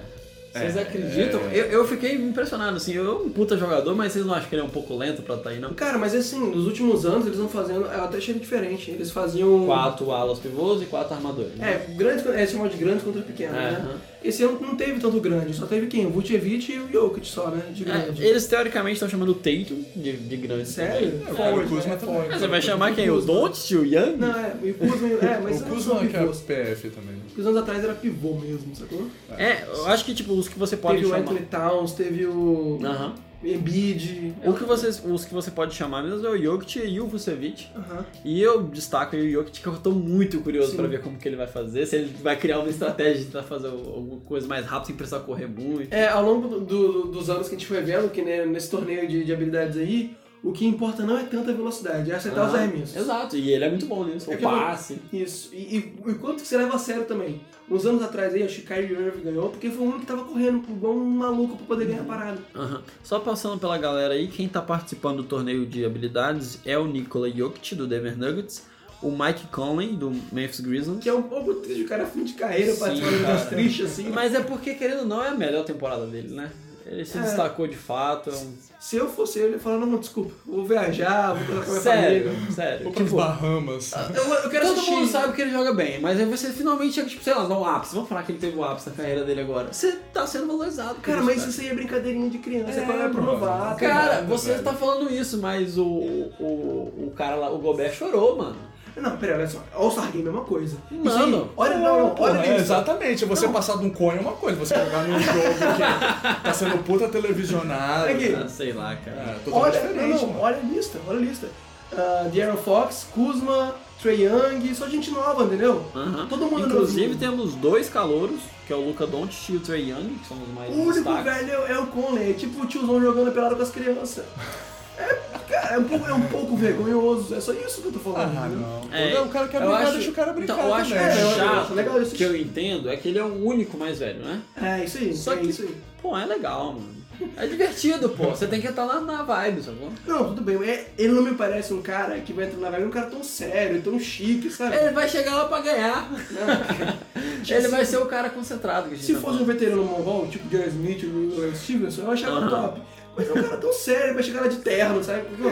Vocês É, acreditam? é. Eu, eu fiquei impressionado, assim, eu é um puta jogador, mas vocês não acham que ele é um pouco lento pra estar aí, não? Cara, mas assim, nos últimos anos eles vão fazendo. Eu até achei diferente. Eles faziam. Quatro alas pivôs e quatro armadores. né? É, grandes, é chamado de grandes contra pequenos, É, né? aham. Esse ano não teve tanto grande, só teve quem? O Vucevic e o Jokic só, né? De É, grande. eles teoricamente estão chamando o Tatum de, de grande. Sério? É, o Forward, Kuzma né? também. Mas você vai chamar quem? O Doncic, o Young? Não, é, o Kuzma, é, mas O Kuzma são que é. PF também. né? Porque os anos atrás era pivô mesmo, sacou? É, eu acho que tipo, os que você pode teve o chamar. Anthony Towns, teve o Aham. Embiid. O que vocês, os que você pode chamar mesmo é o Jokic e o Vucevic. Aham. E eu destaco aí o Jokic que eu tô muito curioso pra ver como que ele vai fazer, se ele vai criar uma estratégia de tentar fazer alguma coisa mais rápido sem precisar correr muito. É, ao longo do- do- dos anos que a gente foi vendo, que né, nesse torneio de, de habilidades aí, o que importa não é tanta velocidade, é acertar os Aham. arremessos. Exato, e ele é muito bom nisso, É o eu- passe. Isso. E, e, e quanto que você leva a sério também? Uns anos atrás aí, acho que Kyrie Irving ganhou, porque foi o único que tava correndo igual um maluco pra poder ganhar a parada. Aham. Só passando pela galera aí, quem tá participando do torneio de habilidades é o Nikola Jokic, do Denver Nuggets, o Mike Conley, do Memphis Grizzlies. Que é um pouco triste, o cara é fim de carreira, Sim, participando das tristes assim. Mas é porque, querendo ou não, é a melhor temporada dele, né? Ele se É. destacou de fato. é um- Se eu fosse ele, eu ia falar, não, desculpa, vou viajar, vou colocar minha Sério, família. sério. Vou pras Tipo, Bahamas. Eu, eu quero Todo assistir. mundo sabe que ele joga bem, mas aí você finalmente chega, tipo, sei lá, no ápice. Vamos falar que ele teve o ápice na carreira dele agora. Você tá sendo valorizado. Cara, mas cara. isso aí é brincadeirinha de criança, é, É, pra, é pro mano. novato. Cara, nada, você velho. tá falando isso, mas o, o, o cara lá, o Gobert chorou, mano. Não, pera, olha só. All-Star Game é uma coisa. Isso aí, olha, não, não, olha é, isso. exatamente. Você passar de um coin é uma coisa, você jogar num jogo que tá sendo puta televisionado. Aqui. Ah, sei lá, cara. É, Olha, não, não, olha a lista, olha a lista. Uh, De'Aaron Fox, Kuzma, Trey Young, só gente nova, entendeu? Aham. Todo mundo Inclusive novinho. temos dois calouros, que é o Luca Doncic e o Trey Young, que são os mais O único destaques. velho é, é o Conley, é tipo o tiozão jogando pelado com as crianças. É, cara, é um pouco, é um pouco vergonhoso, é só isso que eu tô falando. Ah, não. É, o cara quer brincar, acho- deixa o cara brincar Então, eu acho também. É, eu- eu chato, acho legal isso. que eu entendo, é que ele é o único mais velho, né? É, isso aí, Só é que, isso aí. pô, é legal, mano. É divertido, pô. Você tem que estar lá na vibe, sacou? Não, tudo bem, é- ele não me parece um cara que vai entrar na vibe, um cara tão sério, tão chique, sabe? Ele vai chegar lá pra ganhar. <laughs> Ele vai ser o cara concentrado que a gente Se tá fosse um falando. veterano mongol, tipo Jerry Smith ou o Stevenson, eu achava Aham. top. Mas é um cara tão sério, vai chegar lá de terno, sabe? Porque,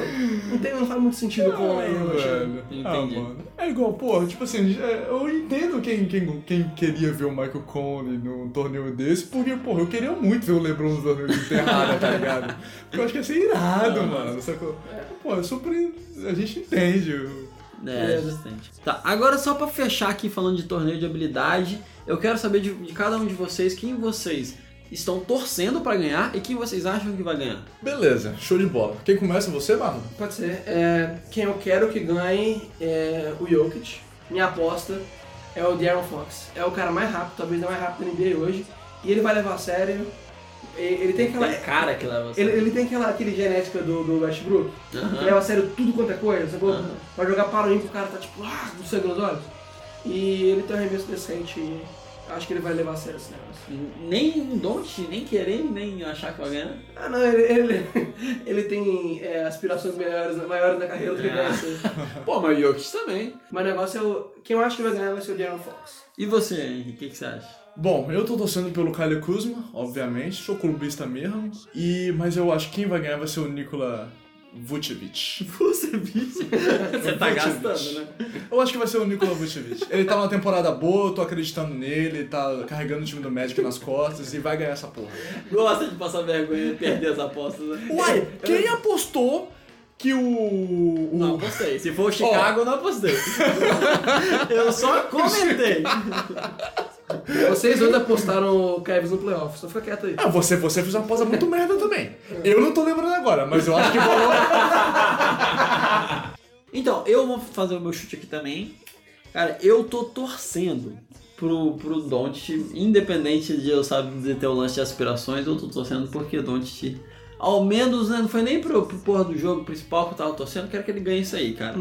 não, tem, não faz muito sentido com Ah, ele, eu velho. Ah, Entendi. mano. É igual, pô, tipo assim, é, eu entendo quem, quem, quem queria ver o Michael Conley num torneio desse, porque, pô, eu queria muito ver o LeBron no torneio de enterrada, tá ligado? Porque eu acho que ia ser irado, mano, sacou? Pô, é super... a gente entende. É, existente. Tá, agora só pra fechar aqui falando de torneio de habilidade, eu quero saber de, de cada um de vocês quem vocês estão torcendo pra ganhar e quem vocês acham que vai ganhar. Beleza, show de bola. Quem começa é você, Marlon? Pode ser. É, quem eu quero que ganhe é o Jokic. Minha aposta é o De'Aaron Fox. É o cara mais rápido, talvez não mais rápido da NBA hoje. E ele vai levar a sério. E- Ele tem aquela. Tem cara que leva Ele, ele tem aquela aquele genética do, do Westbrook, Aham. que leva a sério tudo quanto é coisa, sacou? Aham. Vai jogar para o o cara tá tipo, ah, com sangue nos olhos. E ele tem um arremesso decente e acho que ele vai levar a sério esse negócio. Nem um don't, nem querer, nem achar que vai ganhar. Ah, não, ele, ele, <laughs> ele tem é, aspirações melhores, maiores na carreira do que Ah. essa. <laughs> Pô, mas o Jokic também. Mas o negócio é o. Quem eu acho que vai ganhar vai ser o De'Aaron Fox. E você, Henrique, o que, que você acha? Bom, eu tô torcendo pelo Kyle Kuzma, obviamente, sou clubista mesmo, e, mas eu acho que quem vai ganhar vai ser o Nikola Vucevic. <laughs> Bicho. Você tá gastando, né? Eu acho que vai ser o Nikola Vucevic. Ele tá numa temporada boa, eu tô acreditando nele, tá carregando o time do Magic nas costas e vai ganhar essa porra. Gosta de passar vergonha e perder as apostas, né? Uai, quem apostou que o. o- Não apostei. Se for o Chicago, eu não apostei. <laughs> eu só comentei. Vocês dois apostaram o Cavs no playoff, só fica quieto aí. Ah, você, você fez uma aposta muito merda também. Eu não tô lembrando agora, mas eu acho que rolou. <laughs> Então, eu vou fazer o meu chute aqui também. Cara, eu tô torcendo pro, pro Doncic, independente de eu saber de ter o lance de aspirações, eu tô torcendo porque o Doncic, ao menos, né, não foi nem pro, pro porra do jogo principal que eu tava torcendo, quero que ele ganhe isso aí, cara.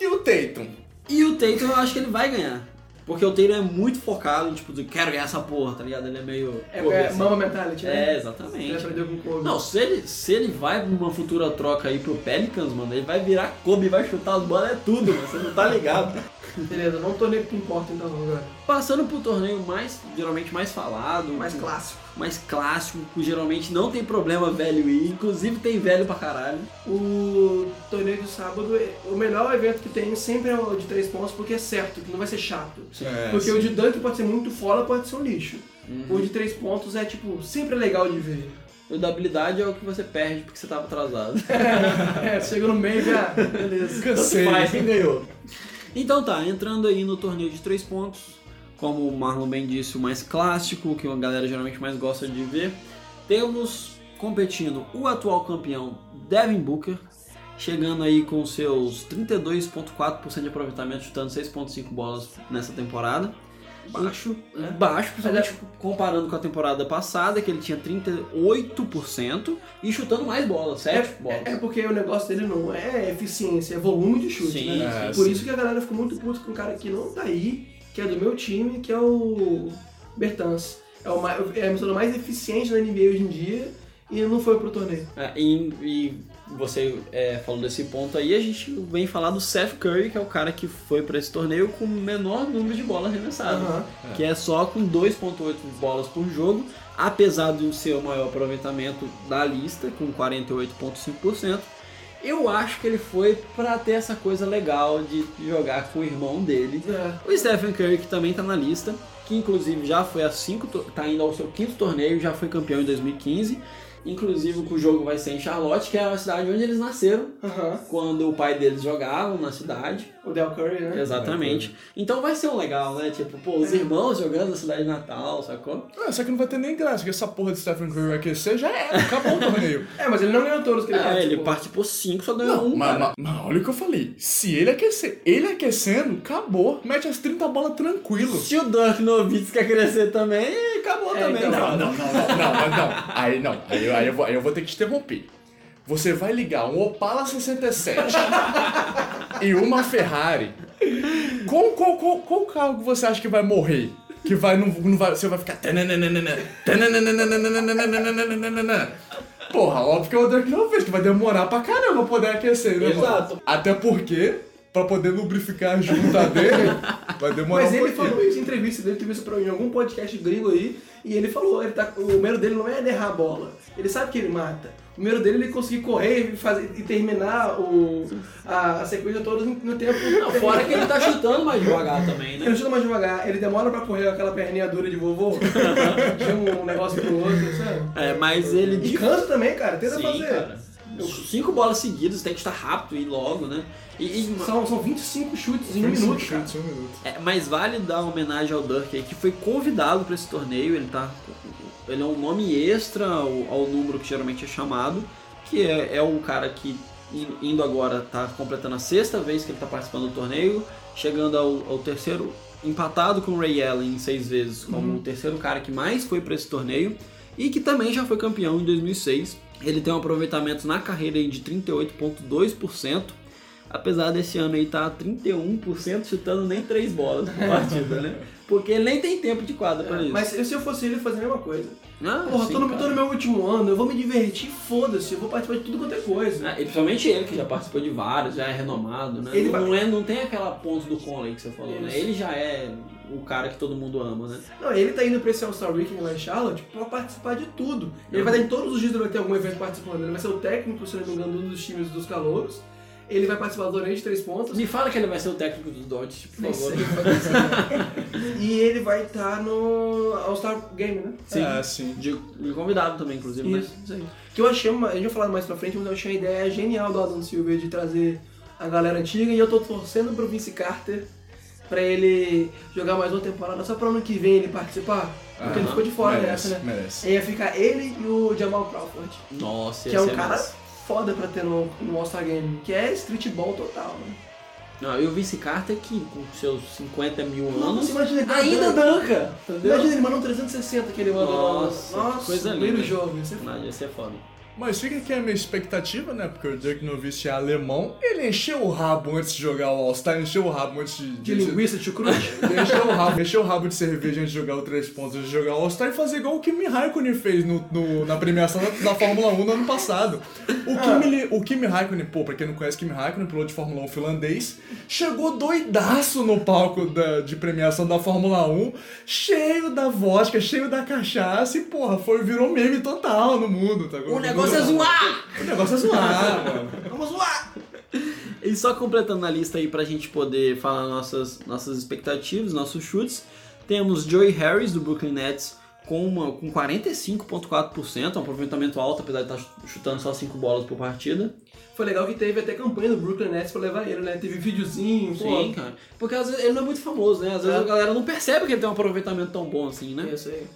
E o Tatum? E o Tatum eu acho que ele vai ganhar. Porque o Tatum é muito focado, tipo, de quero ganhar essa porra, tá ligado? Ele é meio... É, é assim. mama mentality, né? É, Ele exatamente. aprendeu com o Kobe. Não, se ele, se ele vai numa futura troca aí pro Pelicans, mano, ele vai virar Kobe, vai chutar as bolas, é tudo, mano, você não tá ligado. Beleza, vamos torneio que importa então agora. Passando pro torneio mais, geralmente mais falado, Mais clássico. mais clássico, que geralmente não tem problema velho ir, inclusive tem velho pra caralho. O torneio de sábado, o melhor evento que tem sempre é o de três pontos, porque é certo, que não vai ser chato. É, porque sim. o de dunk pode ser muito foda, pode ser um lixo. O de três pontos é, tipo, sempre legal de ver. O da habilidade é o que você perde porque você tava atrasado. <laughs> É, chega no meio já, beleza. Cansei. quem ganhou. Então tá, entrando aí no torneio de três pontos, como o Marlon bem disse, o mais clássico, que a galera geralmente mais gosta de ver, temos competindo o atual campeão Devin Booker, chegando aí com seus 32,4% de aproveitamento, chutando 6,5 bolas nessa temporada. Baixo, né? baixo, principalmente comparando com a temporada passada, que ele tinha 38% e chutando mais bolas, 7 bolas. É, é porque o negócio dele não é eficiência, é volume de chute, Sim, né? sim. Por sim. isso que a galera ficou muito puta com um cara que não tá aí, que é do meu time, que é o Bertans. É, o mais, é a mistura mais eficiente na NBA hoje em dia e não foi pro torneio. É, e, e você é, falou desse ponto aí, a gente vem falar do Seth Curry, que é o cara que foi pra esse torneio com o menor número de bolas arremessadas, Aham. que é só com 2.8 bolas por jogo, apesar de ser o maior aproveitamento da lista, com 48.5%. Eu acho que ele foi pra ter essa coisa legal de jogar com o irmão dele, É. o Stephen Curry, que também tá na lista, que inclusive já foi a cinco, tá indo ao seu quinto torneio, já foi campeão em 2015. Inclusive o jogo vai ser em Charlotte, que é a cidade onde eles nasceram, quando o pai deles jogavam na cidade. O Del Curry, né? Exatamente. Então vai ser um legal, né? Tipo, pô, os irmãos jogando na cidade natal, sacou? Ah, só que não vai ter nem graça, porque essa porra de Stephen Curry vai aquecer, já era, acabou o <laughs> torneio. É, mas ele não ganhou todos que ele É, participou. ele participou cinco, só ganhou Não, um, mas, cara. mas- mas olha o que eu falei. Se ele aquecer, ele aquecendo, acabou. Mete as 30 bolas tranquilo. Se o Dirk Nowitzki quer crescer também, acabou É, também. então, cara. Não, não, não, não, não, não. Aí não, aí, eu- aí eu, vou, aí eu vou ter que te interromper. Você vai ligar um Opala 67 <laughs> e uma Ferrari. Qual, qual, qual, qual carro que você acha que vai morrer? Que vai, não, não vai, você vai ficar. Porra, óbvio que é o Dirk Nowitzki, que vai demorar pra caramba poder aquecer, né, mano? Exato. Até porque, pra poder lubrificar a junta dele, vai demorar Mas um ele pouquinho. falou isso em entrevista dele, teve isso pra, em algum podcast gringo aí, e ele falou, ele tá, o número dele não é errar a bola, ele sabe que ele mata. O número dele é ele conseguir correr e, fazer, e terminar o, a, a sequência toda no tempo. Não, fora que ele tá chutando mais devagar também, Ele né? não chuta mais devagar, ele demora pra correr com aquela perninha dura de vovô, de um negócio pro outro, sabe? É, mas ele E cansa também, cara, tenta Sim, fazer. cara. Cinco bolas seguidas, tem que estar rápido e ir logo, né? E, e- São, são 25 chutes em um 25 minuto, cara. chutes, um minuto. é, mas vale dar uma homenagem ao Dirk aí, que foi convidado para esse torneio. Ele tá. Ele é um nome extra ao, ao número que geralmente é chamado, que é, é o cara que in- indo agora tá completando a sexta vez que ele tá participando do torneio, chegando ao, ao terceiro, empatado com o Ray Allen seis vezes, como o terceiro cara que mais foi para esse torneio e que também já foi campeão em 2006. Ele tem um aproveitamento na carreira aí de 38,2%. Apesar desse ano aí tá 31% chutando nem três bolas por partida, né? <laughs> Porque ele nem tem tempo de quadra pra isso. Mas se eu fosse ele, eu fazia a mesma coisa. ah, Porra, sim, tô, no, tô no meu último ano, eu vou me divertir, foda-se, eu vou participar de tudo quanto é coisa. Ah, e principalmente ele, que já participou de vários, já é renomado, né? Ele não, vai- não é, não tem aquela ponte do Conley que você falou, né? Isso. Ele já é o cara que todo mundo ama, né? Não, ele tá indo pra esse All-Star Weekend lá em Charlotte pra participar de tudo. Ele vai estar em todos os dias, ele vai ter algum evento participando. Ele vai ser o técnico, se não me engano, um dos times dos calouros. Ele vai participar do de três pontos. Me fala que ele vai ser o técnico dos Dodgers, por Nem favor. sei, pode <laughs> ser. e ele vai estar no All-Star Game, né? Sim. É, sim. De, de convidado também, inclusive, mas Isso. isso aí. Que eu achei uma. A gente vai falar mais pra frente, mas eu achei a ideia genial do Adam Silver de trazer a galera antiga. E eu tô torcendo pro Vince Carter pra ele jogar mais uma temporada só pra ano que vem ele participar. Porque ele ficou de fora merece, dessa, né? merece. Aí ia ficar ele e o Jamal Crawford. Nossa, Que ia é um ser cara massa. foda pra ter no, no All-Star Game, que é street ball total, né? Não, e o Vince Carter que com seus 50 mil Nossa, anos imagina ele ainda danca, entendeu? Imagina ele mandou um 360 que ele mandou. Nossa, Nossa, coisa primeiro linda. jogo. Isso é foda. Não, ia ser foda. Mas fica aqui a minha expectativa, né? Porque o Dirk Nowitzki é alemão. Ele encheu o rabo antes de jogar o All-Star, encheu o rabo antes de... De linguiça, de chucrute. <laughs> Ele encheu o rabo, encheu o rabo de cerveja antes de jogar o 3 pontos, antes de jogar o All-Star e fazer igual o Kimi Raikkonen fez no, no- na premiação da, da Fórmula 1 no ano passado. O Kimi, o Kimi Raikkonen, pô, pra quem não conhece Kimi Raikkonen, piloto de Fórmula 1 finlandês, chegou doidaço no palco da- de premiação da Fórmula 1, cheio da vodka, cheio da cachaça e, porra, foi, virou meme total no mundo, tá? O negócio é zoar! O negócio é zoar, <laughs> mano. Vamos zoar! E só completando a lista aí pra gente poder falar nossas, nossas expectativas, nossos chutes, temos Joey Harris do Brooklyn Nets com, uma, com 45,4%, um aproveitamento alto, apesar de estar chutando só 5 bolas por partida. Foi legal que teve até campanha do Brooklyn Nets pra levar ele, né? Teve videozinho, pô. Sim, cara. Porque às vezes ele não é muito famoso, né? Às vezes É. a galera não percebe que ele tem um aproveitamento tão bom assim, né? Isso aí.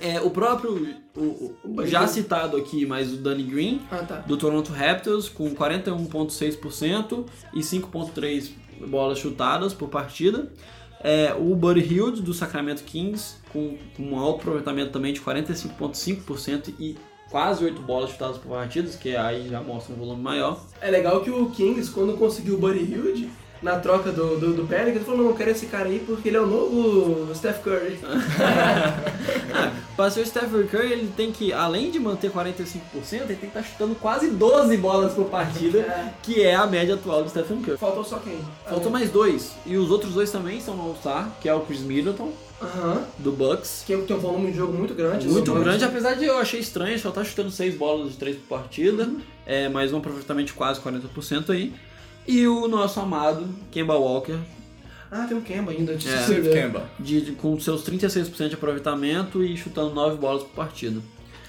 É, o próprio, o, o- já citado aqui, mas o Danny Green, Ah, tá. do Toronto Raptors, com 41,6% e 5,3 bolas chutadas por partida. É, o Buddy Hield, do Sacramento Kings, com, com um alto aproveitamento também de 45,5% e quase 8 bolas chutadas por partida, que aí já mostra um volume maior. É legal que o Kings, quando conseguiu o Buddy Hilde, na troca do, do, do Pelican, ele falou, não, eu quero esse cara aí porque ele é o novo Steph Curry. <laughs> <laughs> Para ser o Stephen Curry, ele tem que, além de manter 45%, ele tem que estar chutando quase 12 bolas por partida, É. que é a média atual do Stephen Curry. Faltou só quem? Faltam mais dois. E os outros dois também são no All-Star, que é o Chris Middleton, Aham. do Bucks. Que tem um volume de jogo muito grande. Muito somando. grande, apesar de eu achei estranho, só tá chutando 6 bolas de 3 por partida, é, mais um aproveitamento de quase 40% aí. E o nosso amado Kemba Walker, Ah, tem um Kemba ainda. de É. Steve Kemba. de, de- com seus 36% de aproveitamento e chutando 9 bolas por partida.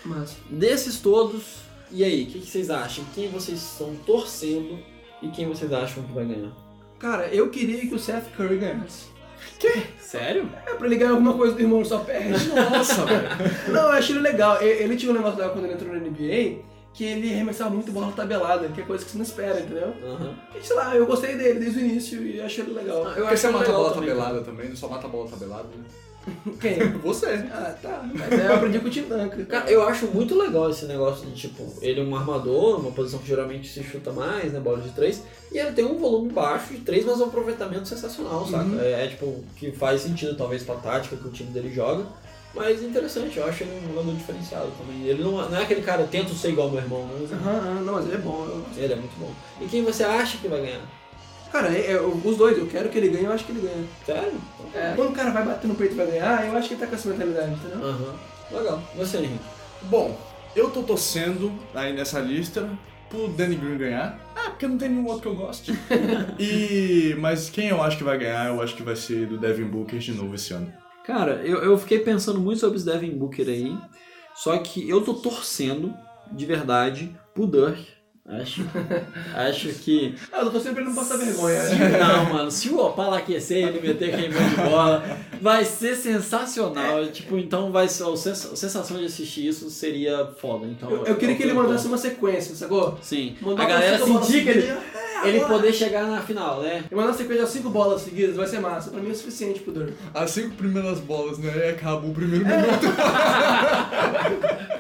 Mas, Desses todos, e aí, o que, que vocês acham? Quem vocês estão torcendo e quem vocês acham que vai ganhar? cara, eu queria que o Seth Curry ganhasse. Sério? É pra ele ganhar alguma coisa do irmão só perde. Nossa, velho. Não, eu achei ele legal. Ele, ele tinha um negócio legal quando ele entrou na NBA, que ele arremessava muito bola tabelada, que é coisa que você não espera, entendeu? Aham. E sei lá, eu gostei dele desde o início e achei ele legal. Eu Porque você mata a bola também, tabelada também, não só mata a bola tabelada, né? <laughs> Quem? Você. Ah, tá. Mas eu aprendi com o Tim Duncan. Cara, eu acho muito legal esse negócio de, tipo, ele é um armador, uma posição que geralmente se chuta mais, né, bola de três, e ele tem um volume baixo de três, mas um aproveitamento sensacional, saca? É, é, tipo, que faz sentido talvez pra tática que o time dele joga, mas interessante, eu acho ele um jogador diferenciado também. Ele não, não é aquele cara, tento ser igual ao meu irmão, não. Aham, aham, não, mas ele é bom. eu- Ele é muito bom. E quem você acha que vai ganhar? Cara, é- é, os dois, eu quero que ele ganhe, eu acho que ele ganha. Sério? É, quando o cara vai bater no peito e vai ganhar, eu acho que ele tá com essa mentalidade, entendeu? Aham. Legal. Você, Henrique? Bom, eu tô torcendo aí nessa lista pro Danny Green ganhar. Ah, porque não tem nenhum outro que eu goste. <laughs> e Mas quem eu acho que vai ganhar, eu acho que vai ser do Devin Booker de novo esse ano. Cara, eu, eu fiquei pensando muito sobre esse Devin Booker aí, só que eu tô torcendo, de verdade, pro Dirk. Acho, <laughs> acho que. Ah, eu tô sempre pra ele não passar vergonha. Se- <laughs> não, mano, se o Opala aquecer e ele meter queimando de bola, vai ser sensacional. Tipo, então vai ser. A sens- a sensação de assistir isso seria foda. Então, Eu, eu queria que ele mandasse uma sequência, sacou? Sim. Mandar a galera sentir que ele. É, ele agora. poder chegar na final, né? Eu mandar uma sequência de cinco bolas seguidas vai ser massa. Pra mim é suficiente pro Dirk. As cinco primeiras bolas, né? E acaba o primeiro minuto.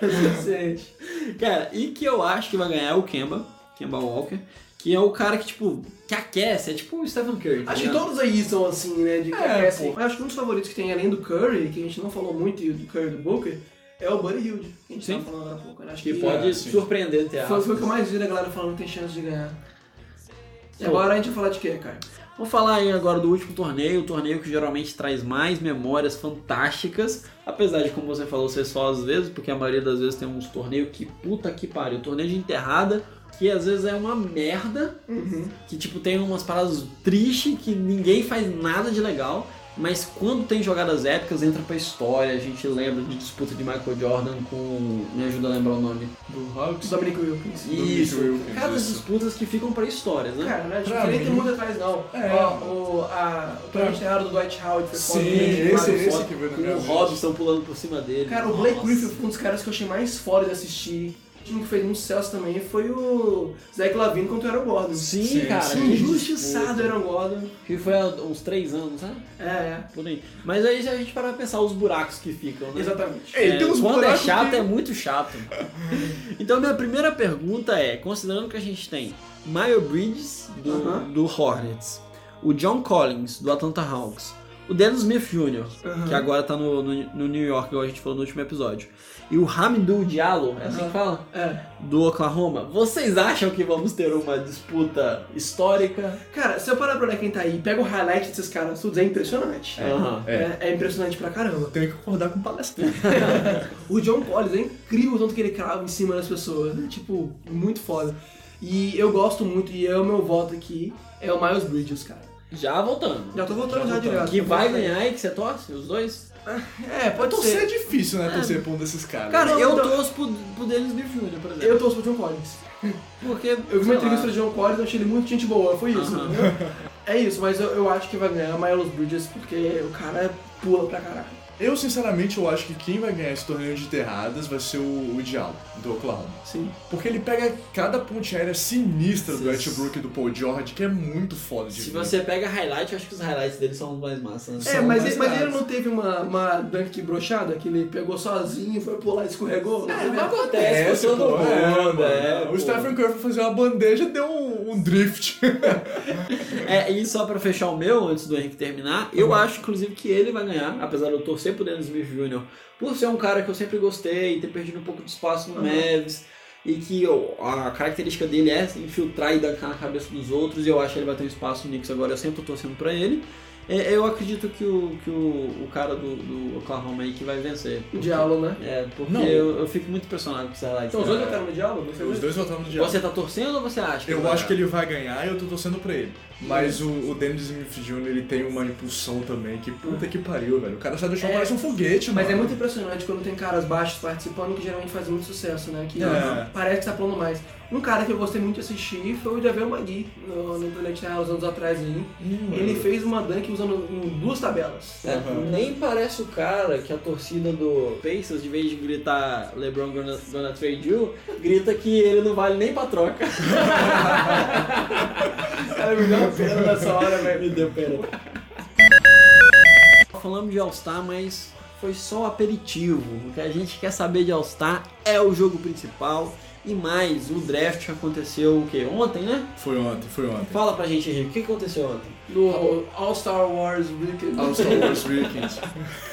É <laughs> suficiente. Cara, e que eu acho que vai ganhar é o Kemba, Kemba Walker, que é o cara que, tipo, que aquece, é tipo o Stephen Curry. tá Acho que ligado? todos aí são assim, né? De que É, aquecem. acho que um dos favoritos que tem além do Curry, que a gente não falou muito, e do Curry e do Booker, é o Buddy Hilde, que a gente Sim. tava falando agora há pouco. né? Acho Que que, pode é, surpreender, entre foi, foi o que eu mais vi da galera falando que tem chance de ganhar. E agora a gente vai falar de quê, cara? Vamos falar aí agora do último torneio, o torneio que geralmente traz mais memórias fantásticas, apesar de, como você falou, ser só às vezes, porque a maioria das vezes tem uns torneios que puta que pariu, torneio de enterrada, que às vezes é uma merda, que tipo tem umas paradas tristes, que ninguém faz nada de legal, mas quando tem jogadas épicas entra pra história, a gente lembra de disputa de Michael Jordan com, me ajuda a lembrar o nome. Do Hawks. Dominic Wilkins. Isso, Wilkins, cada isso. disputas que ficam pra histórias, né? Cara, não é diferente muito atrás, não. É. Ó, o, a, o enterrado do Dwight Howard foi foda. Sim, também, esse, foi esse foda. que veio na Com minha o. Robson pulando por cima dele. Cara, o Blake. Griffin foi um dos caras que eu achei mais foda de assistir. O time que fez muito sucesso também foi o Zach Lavine contra o Aaron Gordon. Sim, cara. Sim, que injustiçado o. Aaron Gordon. Que foi há uns três anos, né? É, é. Por aí. Mas aí se a gente parar pra pensar os buracos que ficam, né? Exatamente. Tem uns quando é chato, que- é muito chato. então, minha primeira pergunta é: considerando que a gente tem Miles Bridges, do, Aham. do Hornets, o John Collins, do Atlanta Hawks, o Dennis Smith Jr., Aham. que agora tá no, no, no New York, igual a gente falou no último episódio, e o Hamidou Diallo, é assim Aham. que fala? É. Do Oklahoma, vocês acham que vamos ter uma disputa histórica? Cara, se eu parar pra olhar quem tá aí, pega o highlight desses caras todos, é impressionante. Aham. É, é impressionante pra caramba. Tenho que concordar com o palestrante. <laughs> O John Collins é incrível o tanto que ele crava em cima das pessoas, né? Tipo, muito foda. E eu gosto muito, e é o meu voto aqui, é o Miles Bridges, cara. Já voltando. Já tô voltando já, direto. Que vai ganhar e que você torce? Os dois? É, pode Torcer é ser. difícil, né? Torcer pra um desses caras. Cara, Não, eu então- torço pro, pro Dennis Smith Jr., por exemplo. Eu torço pro John Collins. <laughs> Porque. Eu vi uma lá. entrevista do John Collins, eu achei ele muito gente boa, foi isso. Aham. entendeu? É isso, mas eu, eu acho que vai ganhar Miles Bridges, porque o cara pula pra caralho. Eu, sinceramente, eu acho que quem vai ganhar esse torneio de enterradas vai ser o, o Diallo, do Oklahoma. Sim. Porque ele pega cada ponte aérea sinistra do Sim. Westbrook e do Paul George, que é muito foda de Se ver. você pega highlight, eu acho que os highlights dele são os mais massas. É, São mas, mais ele, mas ele não teve uma, uma dunk brochada, que ele pegou sozinho, foi pular e escorregou? Não É, teve? mas acontece todo pô, é, mundo, é, mano. pô. o Stephen Curry foi fazer uma bandeja deu um, um drift. <laughs> É, e só pra fechar o meu, antes do Henrique terminar, eu acho, inclusive, que ele vai ganhar, apesar de eu torcer pro Dennis Smith Jr., por ser um cara que eu sempre gostei, ter perdido um pouco de espaço no Mavs, e que ó, a característica dele é infiltrar e dancar na cabeça dos outros, e eu acho que ele vai ter um espaço no Knicks agora, eu sempre tô torcendo pra ele. É, eu acredito que o, que o, o cara do, do Oklahoma aí que vai vencer. O Diallo, né? É, porque Não. eu, eu fico muito impressionado com esse highlight. Então os dois votaram no Diallo? Não sei Os dois votaram no Diallo. Você tá torcendo ou você acha? Eu vai acho que ele vai ganhar e eu tô torcendo pra ele. Mas o, o Dennis Smith Jr. ele tem uma impulsão também que puta que pariu, velho. O cara sai do chão É, parece um foguete, Mas é mano. muito impressionante quando tem caras baixos participando que geralmente fazem muito sucesso, né? Que É. parece que tá falando mais. Um cara que eu gostei muito de assistir foi o Javel Magui, no, no Planet Terra, uns anos atrás aí. Hum, Ele mano. fez uma dunk usando duas tabelas. É, Nem parece o cara que a torcida do Pacers, de vez de gritar LeBron gonna, gonna trade you, grita que ele não vale nem pra troca. Cara, me deu uma pena nessa hora, velho. Me deu pena. Falamos de All-Star, mas foi só o aperitivo. O que a gente quer saber de All-Star é o jogo principal e mais. O draft aconteceu o quê? Ontem, né? Foi ontem, foi ontem. Fala pra gente, Henrique, o que aconteceu ontem? No All-Star Wars Weekend. All Star Wars Weekend.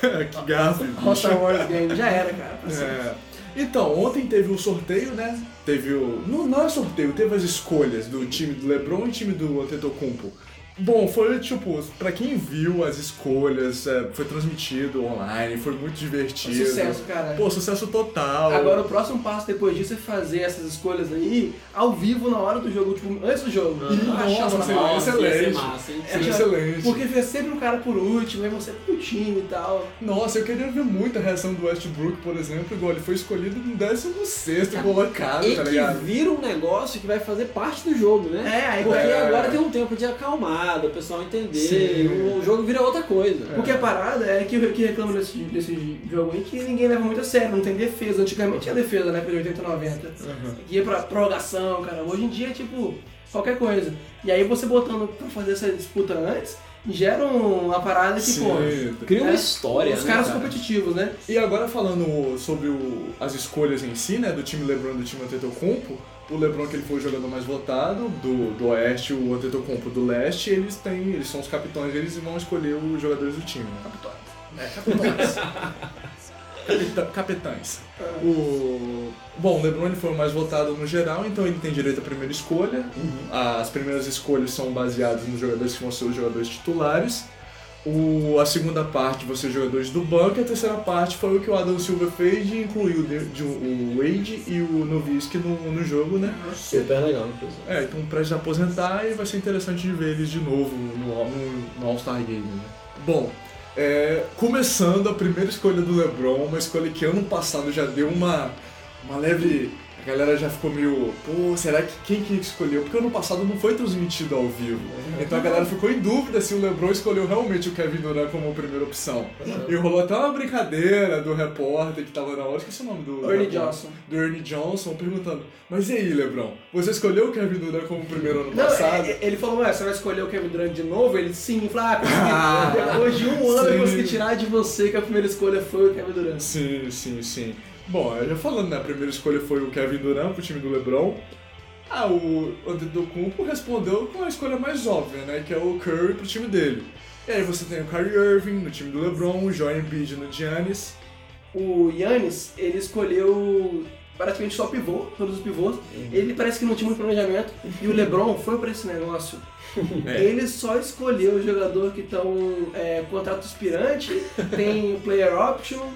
<laughs> que gafe. All-Star Wars Game. Já era, cara. Assim. É. Então, ontem teve o sorteio, né? Teve o. Não, não é sorteio, teve as escolhas do time do LeBron e time do Antetokounmpo. Bom, foi tipo, pra quem viu as escolhas, é, foi transmitido online, foi muito divertido. Sucesso, cara. Pô, sucesso total. Agora o próximo passo depois disso é fazer essas escolhas aí ao vivo na hora do jogo, tipo, antes do jogo. Ah, nossa, seria excelente. massa? Seria É, excelente. Porque vê sempre um cara por último, aí você pro time e tal. Nossa, eu queria ver muito a reação do Westbrook, por exemplo, igual ele foi escolhido no 16 colocado, E tá que ligado? vira um negócio que vai fazer parte do jogo, né? É, aí Porque vai- agora tem um tempo de acalmada, o pessoal entender, Sim. o jogo vira outra coisa. Porque a parada é que o que reclama desse, desse jogo aí que ninguém leva muito a sério, não tem defesa. Antigamente tinha defesa, né? De 80 90. Ia pra prorrogação, cara. Hoje em dia é tipo qualquer coisa. E aí você botando pra fazer essa disputa antes, gera uma parada que, pô. Cria uma É, história, Os né, caras cara? competitivos, né? E agora falando sobre o- as escolhas em si, né, do time LeBron e do time Antetokounmpo, o LeBron que ele foi o jogador mais votado do, do Oeste, o Antetokounmpo do Leste, eles têm, eles são os capitães, eles vão escolher os jogadores do time, né? Capitães. É, capitães. <laughs> Capitã- capitães. O... Bom, o LeBron ele foi o mais votado no geral, então ele tem direito à primeira escolha. As primeiras escolhas são baseadas nos jogadores que vão ser os jogadores titulares. O, a segunda parte vão ser os jogadores do banco e a terceira parte foi o que o Adam Silva fez de incluir o, de- de- o Wade e o Nowitzki no, no jogo, né? Super legal, inclusive. É, então pra se aposentar e vai ser interessante de ver eles de novo no, no, no All-Star Game, né? Bom, é, começando a primeira escolha do LeBron, uma escolha que ano passado já deu uma, uma leve A galera já ficou meio, pô, será que quem que escolheu? Porque ano passado não foi transmitido ao vivo. Então a galera ficou em dúvida se o LeBron escolheu realmente o Kevin Durant como primeira opção. E rolou até uma brincadeira do repórter que tava na hora, esqueci o nome do. Ernie. Johnson. Do Ernie Johnson, perguntando: Mas e aí, LeBron? Você escolheu o Kevin Durant como primeiro ano Não, passado? é- é- ele falou, ué, você vai escolher o Kevin Durant de novo? Ele sim, falou, ah, Ah, <laughs> consegui. Depois de um ano sim. eu consegui tirar de você que a primeira escolha foi o Kevin Durant. Sim, sim, sim. Bom, eu já falando, né? A primeira escolha foi o Kevin Durant pro time do LeBron. Ah, o Antetokounmpo respondeu com a escolha mais óbvia, né? Que é o Curry pro time dele. E aí você tem o Kyrie Irving no time do LeBron, o Joel Embiid no Giannis. O Yannis, ele escolheu praticamente só pivô, todos os pivôs. Ele parece que não tinha muito planejamento. E o LeBron foi pra esse negócio. <laughs> É. Ele só escolheu o jogador que estão é, contrato expirante, tem player option,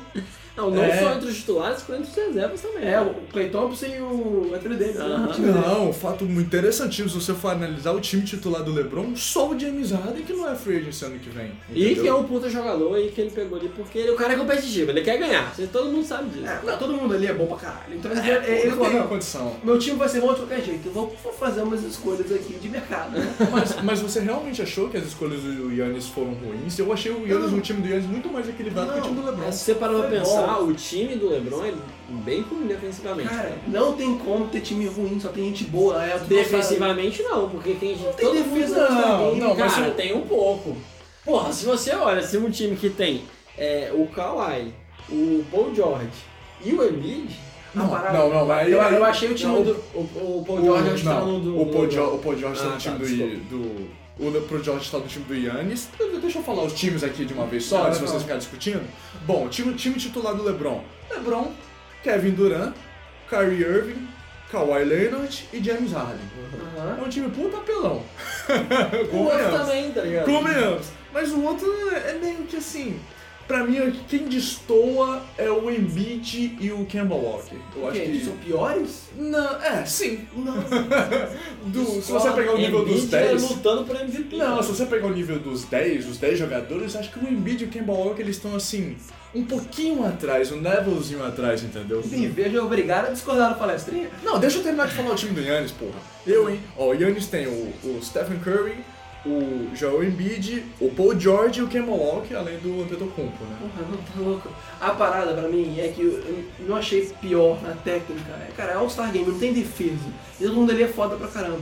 Não, não É. só entre os titulares, como entre os reservas também. é, o Clay Thompson e o Anthony Davis. né, dele. Não, um fato muito interessantíssimo se você for analisar o time titular do LeBron, só o James Harden que não é free agent ano que vem. E entendeu? que é um puta jogador e que ele pegou ali porque ele- o cara é competitivo, ele quer ganhar. Todo mundo sabe disso. É, mas todo mundo ali é bom pra caralho. Então ele, É, ele, ele não falou, tem não, condição. meu time vai ser bom de qualquer jeito. Eu vou, vou fazer umas escolhas aqui de mercado, né? <laughs> Mas, mas você realmente achou que as escolhas do Yannis foram ruins? Eu achei o Yannis, o time do Yannis, muito mais equilibrado que o time do LeBron. Se você parar pra Foi pensar, bom. o time do LeBron é bem ruim defensivamente. Cara, não tem como ter time ruim, só tem gente boa. É o Defensivamente não, porque quem tem todo mundo defesa no não, game, não, mas Cara, o- tem um pouco. Porra, se você olha, se um time que tem é, o Kawhi, o Paul George e o Embiid... Não, não, não, mas eu, aí- eu achei o time Não, do. o, o, o Paul George acho que tá no do... o Paul, do- o Paul George tá Ah, no time tá, do. O Paul George tá no time do Yannis. Deixa eu falar os times aqui de uma vez só, não. vocês ficarem discutindo. Bom, time, time titular do LeBron: LeBron, Kevin Durant, Kyrie Irving, Kawhi Leonard e James Harden. Aham. É um time puta apelão. <laughs> O outro também, tá ligado? Convenhamos. Mas o outro é meio que assim. Pra mim, quem destoa é o Embiid e o Kemba Walker. Eu acho que. São piores? Não, é, sim. Não. <laughs> Do- se você pegar o nível dos Embiid é 10. lutando por MVP. Não, cara. se você pegar o nível dos 10, os 10 jogadores, acho que o Embiid e o Kemba Walker eles estão assim, um pouquinho atrás, um levelzinho atrás, entendeu? Me vejo obrigado a discordar da palestrinha. Não, deixa eu terminar de falar o time do Yannis, porra. Eu, hein? Ó, o Yannis tem o, o Stephen Curry, o Joel Embiid, o Paul George e o Kemba Walker, além do Antetokounmpo, né? Porra, não tá louco. A parada pra mim é que eu não achei pior na técnica. É, Cara, é All-Star Game, não tem defesa. E todo mundo ali é foda pra caramba.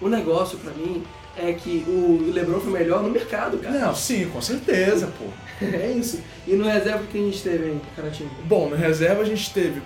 O negócio pra mim é que o LeBron foi melhor no mercado, cara. Não, sim, com certeza, pô. <laughs> É isso. E no reserva que a gente teve aí, Caratinho? Bom, na reserva a gente teve.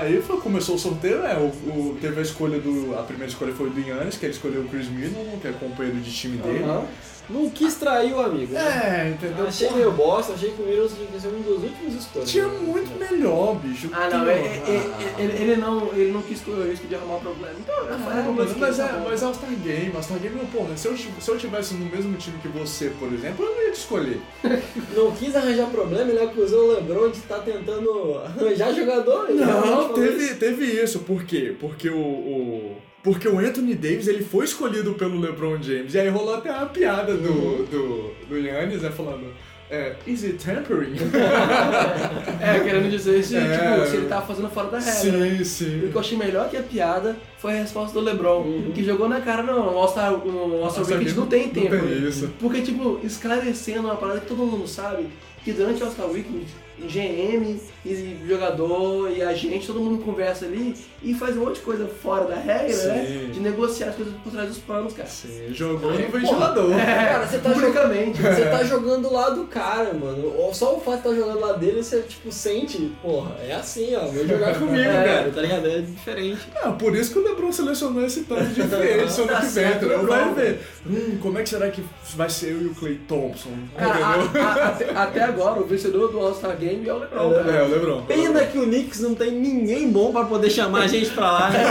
Aí foi, começou o sorteio, né? O, o- teve a escolha do. A primeira escolha foi do Yannis, que ele escolheu o Chris Middleton, que é companheiro de time dele. Aham. Não quis trair o amigo. né? É, entendeu? Achei meio bosta, achei que o Middleton tinha que ser um dos últimos escolhas. Tinha muito melhor, bicho. Ah, não, é- é- é- ele, ele não, ele não quis correr o risco de arrumar problema. Então, falei mas, mas tá é, bom. mas é All-Star Game, All-Star Game, porra, se eu, se eu tivesse no mesmo time que você, por exemplo, eu não ia te escolher. <laughs> Não quis arranjar problema, ele acusou o LeBron de estar tentando arranjar jogador. ele realmente Não, teve, isso. teve isso. Por quê? Porque o, o- Porque o Anthony Davis ele foi escolhido pelo LeBron James. E aí rolou até uma piada do, do, do Yannis, né? Falando. É, is it tampering? <laughs> É, querendo dizer se, É. tipo, se ele tava fazendo fora da regra. né? sim, O sim. que eu achei melhor que a piada foi a resposta do LeBron, que jogou na cara, não, o All-Star Weekend não tem não tempo. tem isso. Porque, tipo, esclarecendo uma parada que todo mundo sabe, que durante o All-Star Weekend, GM e jogador e agente, todo mundo conversa ali e faz um monte de coisa fora da regra, Sim. né? De negociar as coisas por trás dos panos, cara. Sim, jogou no ventilador. Cara, você tá Publicamente. Você tá jogando lá do cara, mano. Ou Só o fato de estar jogando lá dele, você, tipo, sente, porra, é assim, ó, vem jogar <laughs> comigo, É. cara, tá ligado? É diferente. Ah, por isso que o LeBron selecionou esse tanto de agents ano <laughs> Tá que vem, certo, entendeu? Vai ver. Hum, como é que será que vai ser eu e o Clay Thompson? Cara, a- a- até, até agora, o vencedor do All-Star Game é o LeBron, cara. É, o LeBron. Pena que o Knicks não tem ninguém bom pra poder chamar a gente pra lá, né?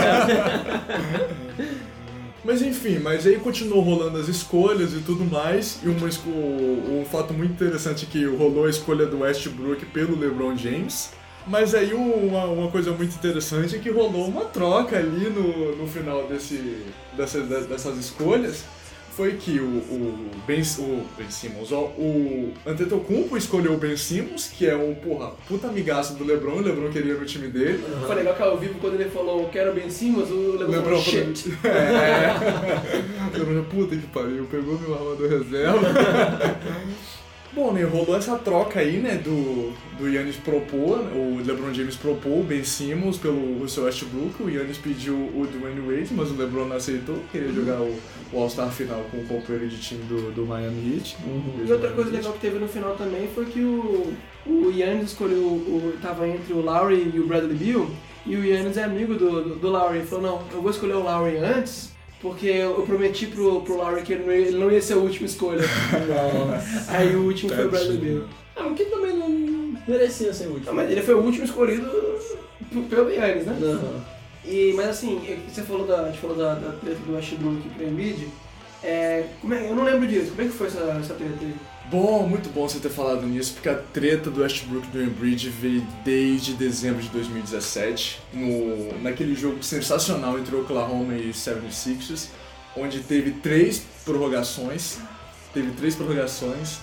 <laughs> Mas enfim, mas aí continuou rolando as escolhas e tudo mais. E uma, um fato muito interessante é que rolou a escolha do Westbrook pelo LeBron James. Mas aí uma, uma coisa muito interessante é que rolou uma troca ali no, no final desse, dessa- dessas escolhas. Foi que o, o, ben, o Ben Simmons, ó, o Antetokounmpo escolheu o Ben Simmons, que é um, porra, puta amigaço do LeBron, o LeBron queria no time dele. Foi legal que ao vivo, quando ele falou quero bem Simmons, o Lebron LeBron falou shit. <laughs> É. O <laughs> LeBron, puta que pariu, pegou meu armador reserva. <laughs> Bom, né, rolou essa troca aí, né, do, do Yannis propor, o LeBron James propôs o Ben Simmons pelo Russell Westbrook, o Yannis pediu o Dwayne Wade, mas o LeBron não aceitou, queria jogar o, o All-Star final com o companheiro de time do, do Miami Heat. E outra coisa legal que teve no final também foi que o, o Yannis escolheu, o, tava entre o Lowry e o Bradley Beal, e o Yannis é amigo do, do, do Lowry. Ele falou, não, eu vou escolher o Lowry antes, porque eu prometi pro, pro Lowry que ele não, ia, ele não ia ser a última escolha. Aí o último foi o Bradley Beal. Ah, o que também não merecia ser último. Não, mas ele foi o último escolhido pelo Yannis, né? Não. E, mas assim, você falou da, a gente falou da, da treta do Westbrook pro Embiid, é, como é, eu não lembro disso, como é que foi essa, essa treta aí? Bom, muito bom você ter falado nisso, porque a treta do Westbrook do Embridge veio desde dezembro de 2017, no, naquele jogo sensacional entre Oklahoma e 76ers, onde teve três prorrogações, teve três prorrogações,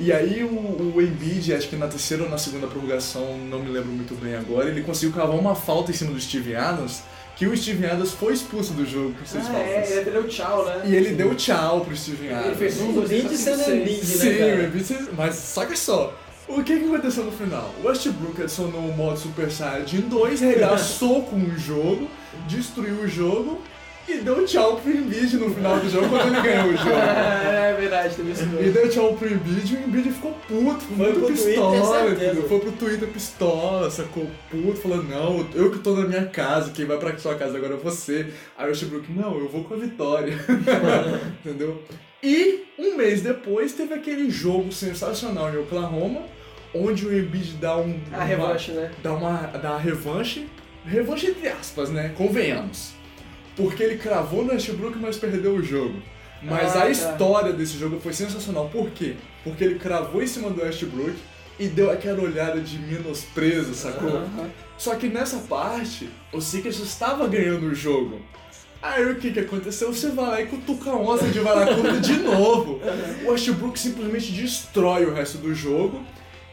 e aí o, o Embiid, acho que na terceira ou na segunda prorrogação, não me lembro muito bem agora, ele conseguiu cavar uma falta em cima do Steve Adams, que o Steve Adams foi expulso do jogo por seis Ah, é, ele deu tchau, né? E ele deu tchau pro Steve Adams. Ele fez um, O dois, três, sendo. Embiid, Sim, né, cara? o Embiid, mas saca só. O que, que aconteceu no final? O Westbrook adicionou o modo Super Saiyajin 2, regaçou <laughs> com o jogo, destruiu o jogo e deu tchau pro Embiid no final do jogo quando ele ganhou o <laughs> jogo. É, é verdade, teve isso E mesmo. deu tchau pro Embiid e o Embiid ficou puto, ficou Foi muito Twitter, pistola, entendeu? Foi pro Twitter pistola, sacou puto, falando, não, eu que tô na minha casa, quem vai pra sua casa agora é você. Aí o Westbrook, não, eu vou com a vitória. <laughs> entendeu? E um mês depois teve aquele jogo sensacional em Oklahoma, onde o Embiid dá um... A uma- revanche, né? dá uma dá uma revanche, revanche entre aspas, né? Convenhamos. Porque ele cravou no Westbrook, mas perdeu o jogo. Mas Ah, a tá. história desse jogo foi sensacional. Por quê? Porque ele cravou em cima do Westbrook e deu aquela olhada de menosprezo, sacou? Só que nessa parte, o Sixers estava ganhando o jogo. Aí o que que aconteceu? Você vai lá e cutuca a onça de Varacuta de <laughs> novo. O Westbrook simplesmente destrói o resto do jogo.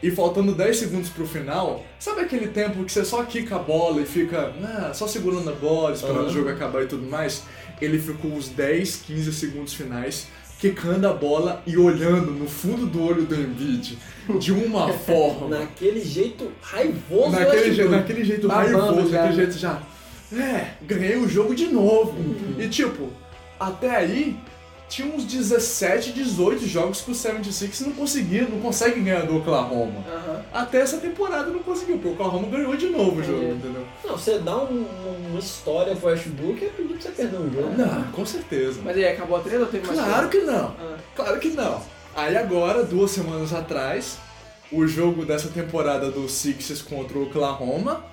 E faltando 10 segundos pro final, sabe aquele tempo que você só quica a bola e fica ah, só segurando a bola, esperando o jogo acabar e tudo mais? Ele ficou os 10, 15 segundos finais quicando a bola e olhando no fundo do olho do Embiid de uma <laughs> forma Naquele jeito raivoso naquele, je, naquele jeito Babando raivoso, já, naquele né? jeito já. É, ganhei o jogo de novo. E tipo, até aí tinha uns 17, 18 jogos que o 76 não conseguia, não consegue ganhar do Oklahoma. Aham. Até essa temporada não conseguiu, porque o Oklahoma ganhou de novo o jogo, Entendi. entendeu? Não, você dá um- uma história pro Westbrook é pedir pra você perder um jogo. Não, com certeza. Mas aí, acabou a treta ou teve mais Claro que não. Ah. Claro que não. Aí agora, duas semanas atrás, o jogo dessa temporada do Sixers contra o Oklahoma,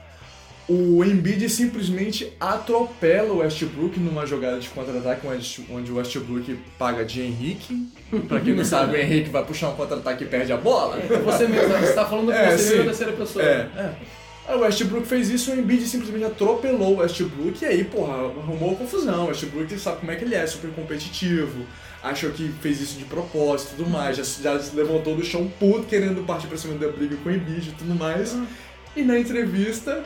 o Embiid simplesmente atropela o Westbrook numa jogada de contra-ataque onde- o Westbrook paga de Henrique. Pra quem não sabe, o Henrique vai puxar um contra-ataque e perde a bola. Você mesmo, você tá falando com É, você mesmo na terceira pessoa. É, é. O Westbrook fez isso, o Embiid simplesmente atropelou o Westbrook e aí, porra, arrumou confusão. O Westbrook sabe como é que ele é, super competitivo, achou que fez isso de propósito e tudo mais, já, já se levantou do chão puto querendo partir pra cima da briga com o Embiid e tudo mais. E na entrevista,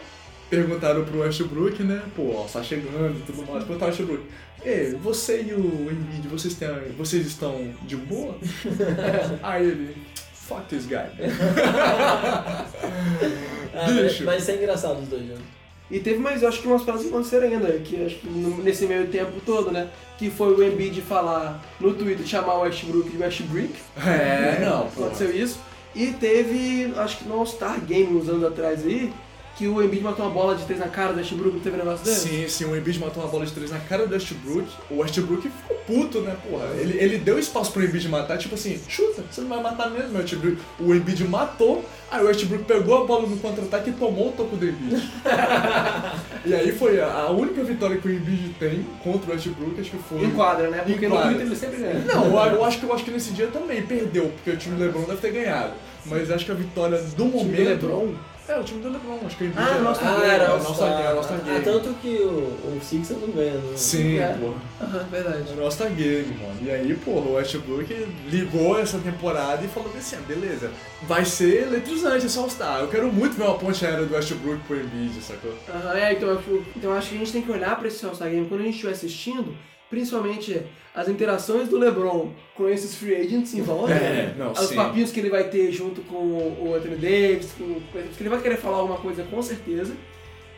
perguntaram pro Westbrook, né, pô, ó, tá chegando e tudo mais, perguntaram ao Westbrook, Ei, você e o Embiid, vocês, têm, vocês estão de boa? <laughs> aí ele, fuck this guy. Ah, mas, Bicho. mas isso é engraçado os dois jogos. E teve mais, eu acho que umas paradas que aconteceram ainda, que acho que nesse meio tempo todo, né? Que foi o Embiid falar no Twitter, chamar o Westbrook de Westbrook. É, não, pô. Aconteceu isso. E teve, acho que no All-Star Game uns anos atrás aí, que o Embiid matou uma bola de três na cara do Westbrook, não teve um negócio desse? Sim, sim, o Embiid matou uma bola de três na cara do Westbrook. O Westbrook ficou puto, né, porra? Ele, ele deu espaço pro Embiid matar, tipo assim, chuta, você não vai matar mesmo, Westbrook. O Embiid matou, aí o Westbrook pegou a bola no contra-ataque e tomou o topo do Embiid. <laughs> e aí foi a, única vitória que o Embiid tem contra o Westbrook, acho que foi... Em quadra, né? Porque no. Twitter ele sempre ganha. Não, eu, eu acho que, eu acho que nesse dia também perdeu, porque o time do LeBron deve ter ganhado. Mas acho que a vitória do O time momento... do LeBron? É, o time do LeBron, acho que o Embiid Ah, era- nossa, Ah, é, era o All-Star Game, o All-Star Ah, Game. tanto que o, o Sixers não ganha. Né? Sim, É. pô. Aham, verdade. O All-Star Game, mano. E aí, porra, o Westbrook ligou essa temporada e falou assim, ah, beleza, vai ser eletrizante esse All-Star. Eu quero muito ver uma ponte aérea do Westbrook pro Embiid, sacou? Aham, é, então, eu então eu acho que a gente tem que olhar pra esse All-Star Game quando a gente estiver assistindo, principalmente as interações do LeBron com esses free agents em volta, É, não, os sim. papinhos que ele vai ter junto com o Anthony Davis, com que ele vai querer falar alguma coisa com certeza,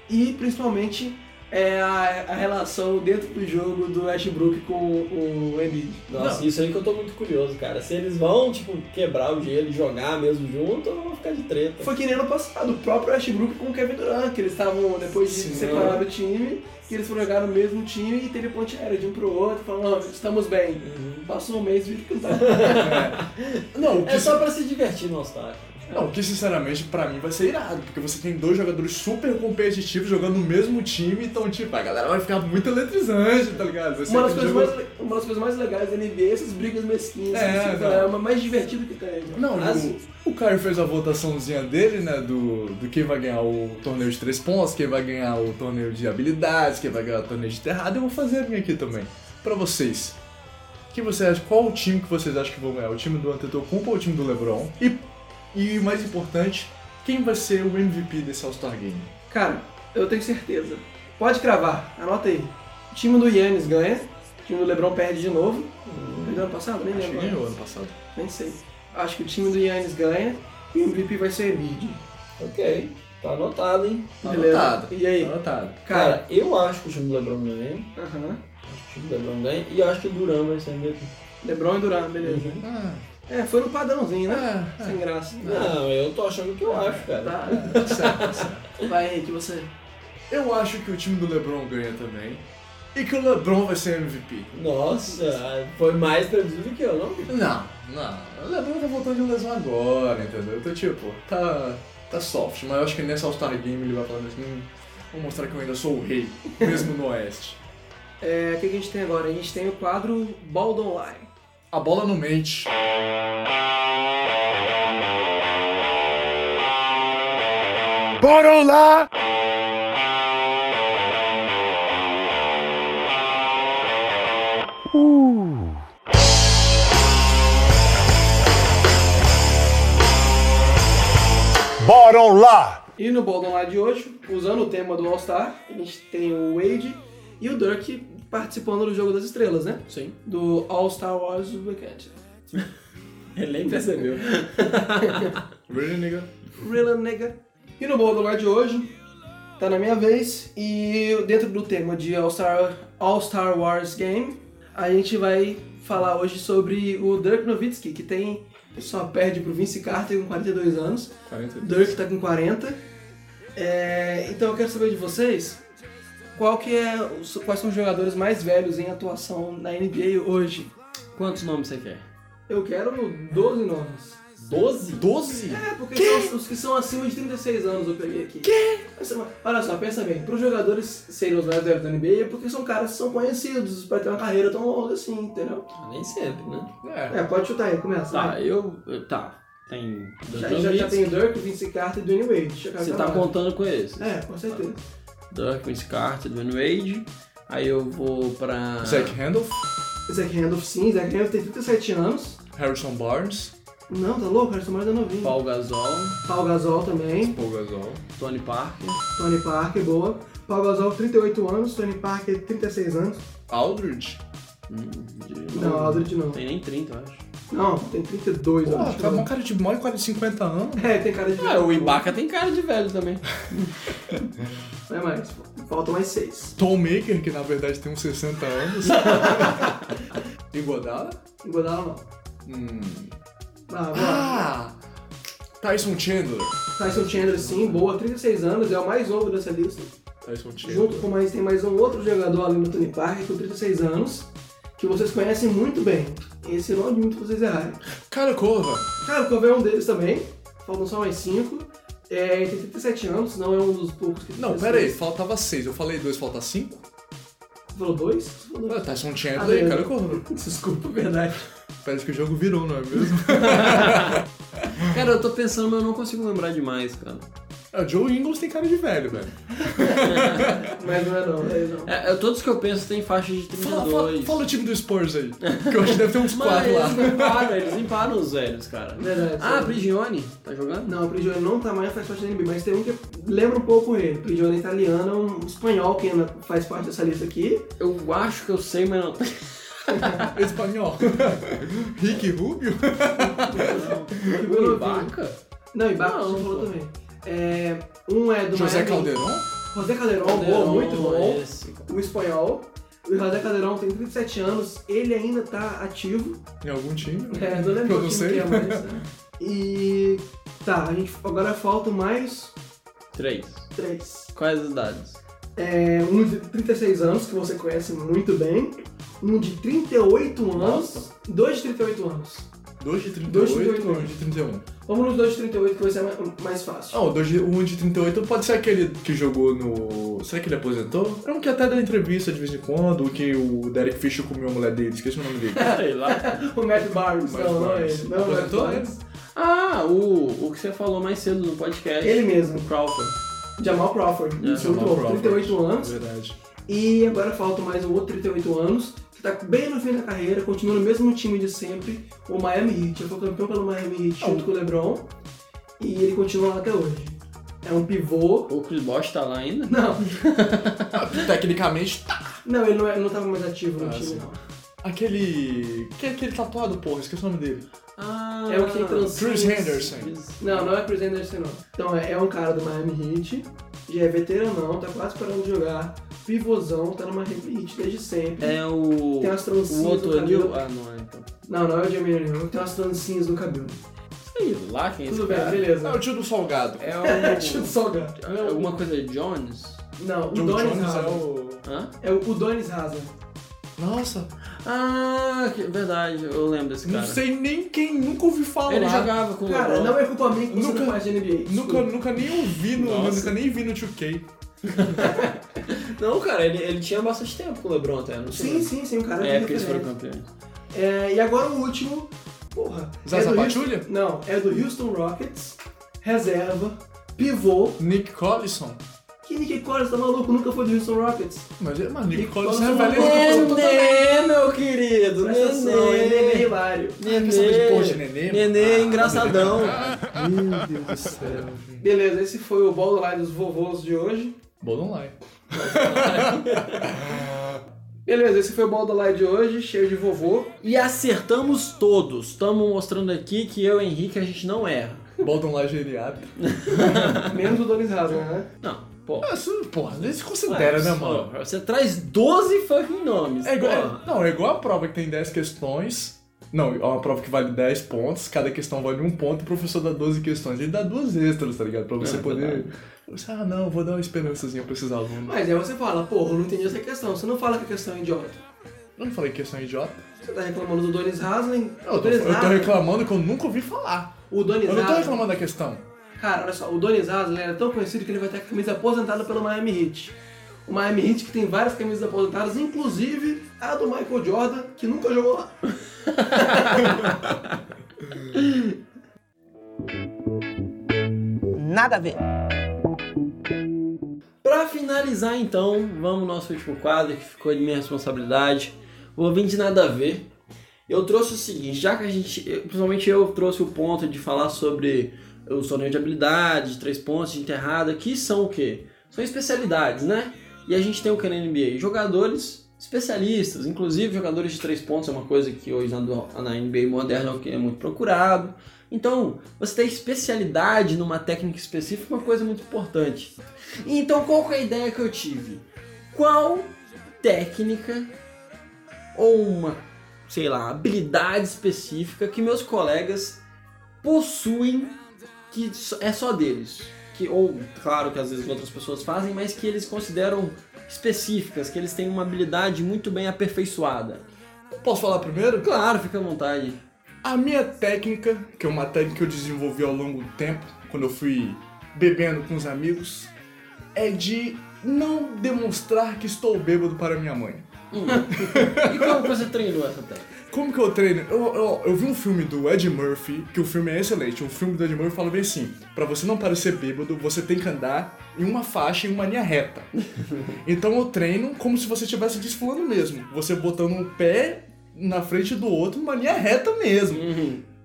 e principalmente é a, a relação dentro do jogo do Westbrook com o, o Embiid. Nossa, isso aí que eu tô muito curioso, cara. Se eles vão, tipo, quebrar o gelo e jogar mesmo junto, ou vão ficar de treta. Foi que nem ano passado, o próprio Westbrook com o Kevin Durant, que eles estavam, depois de Sim. separar do time, que eles foram jogar no mesmo time e teve ponte aérea de um pro outro, falando, "Não, estamos bem. Uhum. Passou um mês e viram que não tá. <laughs> Não, o que, É só pra se divertir no All-Star. Não, o que sinceramente pra mim vai ser irado, porque você tem dois jogadores super competitivos jogando no mesmo time, então tipo, a galera vai ficar muito eletrizante, tá ligado? Uma das, jogo- mais, uma das coisas mais legais da NBA é essas brigas mesquinhas. É, assim, não. é o mais divertido que tem. Não, Mas- o, o Caio fez a votaçãozinha dele, né, do, do quem vai ganhar o torneio de três pontos, quem vai ganhar o torneio de habilidades, quem vai ganhar o torneio de terrado, eu vou fazer a minha aqui também. Pra vocês, que você acha, qual o time que vocês acham que vão ganhar? O time do Antetokounmpo ou o time do LeBron? E, e o mais importante, quem vai ser o MVP desse All-Star Game? Cara, eu tenho certeza. Pode cravar, anota aí. O time do Yannis ganha, o time do LeBron perde de novo. Perdeu ano passado? Nem lembro. ganhou ano passado. Nem sei. Acho que o time do Yannis ganha e o MVP vai ser Embiid. Ok, tá anotado, hein? Tá Beleza? anotado. E aí? Tá anotado. Cara, Cara, eu acho que o time do LeBron ganha. aham. Acho que o time do LeBron ganha. E eu acho que o Duran vai ser MVP. LeBron e Durant, beleza. Ah, É, foi no padrãozinho, né? é, Sem graça. Não, eu tô achando que eu acho, cara. Tá. tá <laughs> certo, tá certo. Vai, Henrique, você. Eu acho que o time do LeBron ganha também. E que o LeBron vai ser MVP. Nossa, foi mais previsível que eu, não? Não, não. O LeBron tá voltando de lesão agora, entendeu? Então, tipo, tá, tá soft. Mas eu acho que nessa All-Star Game ele vai falar assim: "Hum, vou mostrar que eu ainda sou o rei, mesmo no Oeste. <laughs> É, o que, a gente tem agora? A gente tem o quadro Ball Online. A bola não mente. Bora lá! Bora lá! E no Ball Online de hoje, usando o tema do All-Star, a gente tem o Wade e o Dirk participando do Jogo das Estrelas, né? Sim. Do All-Star Wars Weekend. Ele nem percebeu. <laughs> Really, nigga? Real nigga. E no Ball Online de hoje, tá na minha vez, e dentro do tema de All-Star All -Star Wars Game, a gente vai falar hoje sobre o Dirk Nowitzki, que tem só perde pro Vince Carter com 42 anos. 40 Dirk tá com 40. É, então eu quero saber de vocês qual que é, quais são os jogadores mais velhos em atuação na NBA hoje. Quantos nomes você quer? Eu quero 12 nomes. 12? 12? É, porque são os, que são acima de 36 anos eu peguei aqui. Que? Olha só, pensa bem, para os jogadores serem os mais velhos da NBA é porque são caras que são conhecidos para ter uma carreira tão longa assim, entendeu? Nem sempre, né? É. É, pode chutar aí, começa. Tá, vai. eu. Tá. Tem. Já, já, já tem o Dirk, o Vince Carter e o Dwayne Wade. Deixa eu Você tá contando com esse? É, com certeza. Dirk, Vince Carter, Dwayne Wade. Aí eu vou pra. Zach Randolph, Zach Randolph sim, Zach Randolph tem 37 anos. Harrison Barnes, Não, tá louco, Harrison Barnes é novinho. Paul Gasol, Paul Gasol também, Paul Gasol. Tony Parker. Tony Parker, boa. Paul Gasol, 38 anos, Tony Parker, 36 anos. Aldridge. Hum, de- Não, Aldridge não. Tem nem 30, eu acho. Não, tem 32 Pô, anos. tá um cara de maior quase 50 anos. É, tem cara de... Ah, o Ibaka tem cara de velho também. <laughs> Não é mais, faltam mais 6. Tom Maker, que na verdade tem uns 60 anos. <laughs> Iguodala? Iguodala não. Hum. Ah, bora. Ah! Tyson Chandler. Tyson Chandler sim, boa, 36 anos, é o mais novo dessa lista. Tyson Chandler. Junto com mais, tem mais um outro jogador ali no Tony Parker com 36 anos, que vocês conhecem muito bem. Esse não é muito pra vocês errarem. Cara Cova. Cara, o Covey é um deles também, faltam só mais 5. É, ele tem 37 anos, não é um dos poucos que Não, pera aí, faltava 6. Eu falei 2, falta 5? Você falou dois? Você falou dois. Ah, Tyson Ah, Chandler e beleza. cara Cova. <laughs> Desculpa, verdade. Parece que o jogo virou, não é mesmo? <laughs> <laughs> Cara, eu tô pensando, mas eu não consigo lembrar demais, cara. É, o Joe Ingles tem cara de velho, velho. <laughs> Mas não é não, não é não. É, é, todos que eu penso têm faixa de Fala, 32. fala, fala o time do Spurs aí. Que eu acho que deve ter uns Mas quatro lá. eles limparam, eles limparam os velhos, cara. Verdade. Ah. Prigione, tá jogando? Não, o Prigione não tá mais, faz parte da NBA, mas tem um que lembra um pouco ele. Prigione é italiano, é um espanhol que ainda faz parte dessa lista aqui. Eu acho que eu sei, mas não. <laughs> Espanhol. Rick Rubio? O Ibaka? Não, Ibaka Não, você falou pô. também. É, um é do José Miami. Caldeirão? José Calderon, boa, muito bom. Esse. O espanhol. O José Calderon tem 37 anos, ele ainda tá ativo. Em algum time? É, não lembro Eu não time sei. que é mais. né? E. Tá, a gente agora faltam mais Três. três. Quais as idades? É, um de 36 anos, que você conhece muito bem. Um de 38 anos. Nossa. Dois de 38 anos. 2 de Dois de 38 38. ou 1 de 31? Vamos nos dois de 38 que vai ser mais, mais fácil. Ah, o 2 de, o 1 de 38 pode ser aquele que jogou no. Será que ele aposentou? É um que até dá entrevista de vez em quando, o que o Derek Fisher comeu a mulher dele, esqueci o nome dele. <laughs> Sei lá. O Matt Barnes, Matt não, não é ele. Não, Matt Aposentou. Ah, o, o que você falou mais cedo no podcast. Ele mesmo. O Crawford. Jamal Crawford, É, é Jamal Crawford. 38 anos. Verdade. E agora falta mais um outro 38 anos, que tá bem no fim da carreira, continua no mesmo time de sempre, o Miami Heat. Ele foi campeão pelo Miami Heat junto com o LeBron e ele continua lá até hoje. É um pivô. O Chris Bosh tá lá ainda? Não, <laughs> Tecnicamente, tá. não, ele não, é, não tava mais ativo no Ah, time, sim. não. Aquele. Que é aquele tatuado, porra, esqueci o nome dele. Ah, É o que tem trancinhas. Chris Henderson. Não, não é Chris Anderson, não. Então é, é um cara do Miami Heat, já é veteranão, tá quase parando de jogar, pivôzão, tá Miami Heat desde sempre. É o. Tem umas trancinhas O outro no Anil. cabelo. Ah, não é então. Não, não é o Jamie O'Neal, tem umas trancinhas no cabelo. Sei lá quem é esse Tudo bem, cara. beleza. É o tio do Salgado. É É, o. <laughs> tio do Salgado. é alguma coisa de Jones? Não, o John Donis Jones é o. Hã? É o, o Donis Haza. Nossa, Ah, que, verdade, eu lembro desse cara. não sei nem quem nunca ouvi falar. Ele jogava com o Cara, LeBron. não é culpa minha que você Nunca- não faz de NBA. Nunca, desculpa. nunca nem ouvi no. Nossa. Nunca nem vi no 2K. <laughs> Não, cara, ele, ele tinha bastante tempo com o LeBron até, não sei. Sim, sim, sim, um cara É, porque eles foram campeões. É, e agora o último, porra. Zaza é do Pachulia? Houston- Não, é do Houston Rockets, reserva, pivô. Nick Collison. Que Nick Collins tá maluco, nunca foi do Houston Rockets. Mas, mas Nick Nick Collison Collison é velho. é. Nenê, meu querido, Presta é meio hilário. De porra de nenê? Nenê engraçadão. <laughs> Meu Deus do céu. Beleza, esse foi o Borderline dos vovôs de hoje. Bom online. <laughs> Beleza, esse foi o Borderline de hoje, cheio de vovô. E acertamos todos. Estamos mostrando aqui que eu e Henrique a gente não erra. Bom online geriátrico. <laughs> Menos o Donis Haza, né? Não, pô. Ah, Isso, porra, nem se considera, né, mano? Pô, Você traz 12 fucking nomes. É igual, é- não, é igual a prova que tem 10 questões. Não, é uma prova que vale 10 pontos, cada questão vale um ponto, o professor dá 12 questões. Ele dá duas extras, tá ligado? Pra você É, poder. verdade. Você, ah, não, vou dar uma esperançazinha pra esses alunos. Mas aí você fala, porra, eu não entendi essa questão. Você não fala que a questão é idiota. Eu não falei questão idiota. Você tá reclamando do Donis Haslem. Eu o tô, Donis eu tô reclamando que eu nunca ouvi falar. O Donis Eu não tô reclamando da questão. Cara, olha só, o Donis Haslem era tão conhecido que ele vai ter a camisa aposentada pelo Miami Heat. O Miami Heat que tem várias camisas aposentadas, inclusive a do Michael Jordan, que nunca jogou lá. <laughs> Nada a ver. Pra finalizar, então, vamos ao nosso último quadro que ficou de minha responsabilidade. O ouvinte nada a ver. Eu trouxe o seguinte, já que a gente, principalmente eu trouxe o ponto de falar sobre os torneios de habilidade, de três pontos, de enterrada, que são o quê? São especialidades, né? E a gente tem o que na NBA? Jogadores especialistas, inclusive jogadores de três pontos é uma coisa que hoje na, NBA moderna é o é muito procurado. Então, você ter especialidade numa técnica específica é uma coisa muito importante. Então, qual é a ideia que eu tive? Qual técnica ou uma, sei lá, habilidade específica que meus colegas possuem que é só deles? Que, ou, claro que às vezes outras pessoas fazem, mas que eles consideram específicas, que eles têm uma habilidade muito bem aperfeiçoada. Posso falar primeiro? Claro, fica à vontade. A minha técnica, que é uma técnica que eu desenvolvi ao longo do tempo, quando eu fui bebendo com os amigos, é de não demonstrar que estou bêbado para minha mãe. E como você treinou essa técnica? Como que eu treino? Eu, eu, eu vi um filme do Ed Murphy, que o filme é excelente. O filme do Ed Murphy fala bem assim: pra você não parecer bêbado, você tem que andar em uma faixa, em uma linha reta. <laughs> então eu treino como se você estivesse desfilando mesmo. Você botando um pé na frente do outro, numa linha reta mesmo.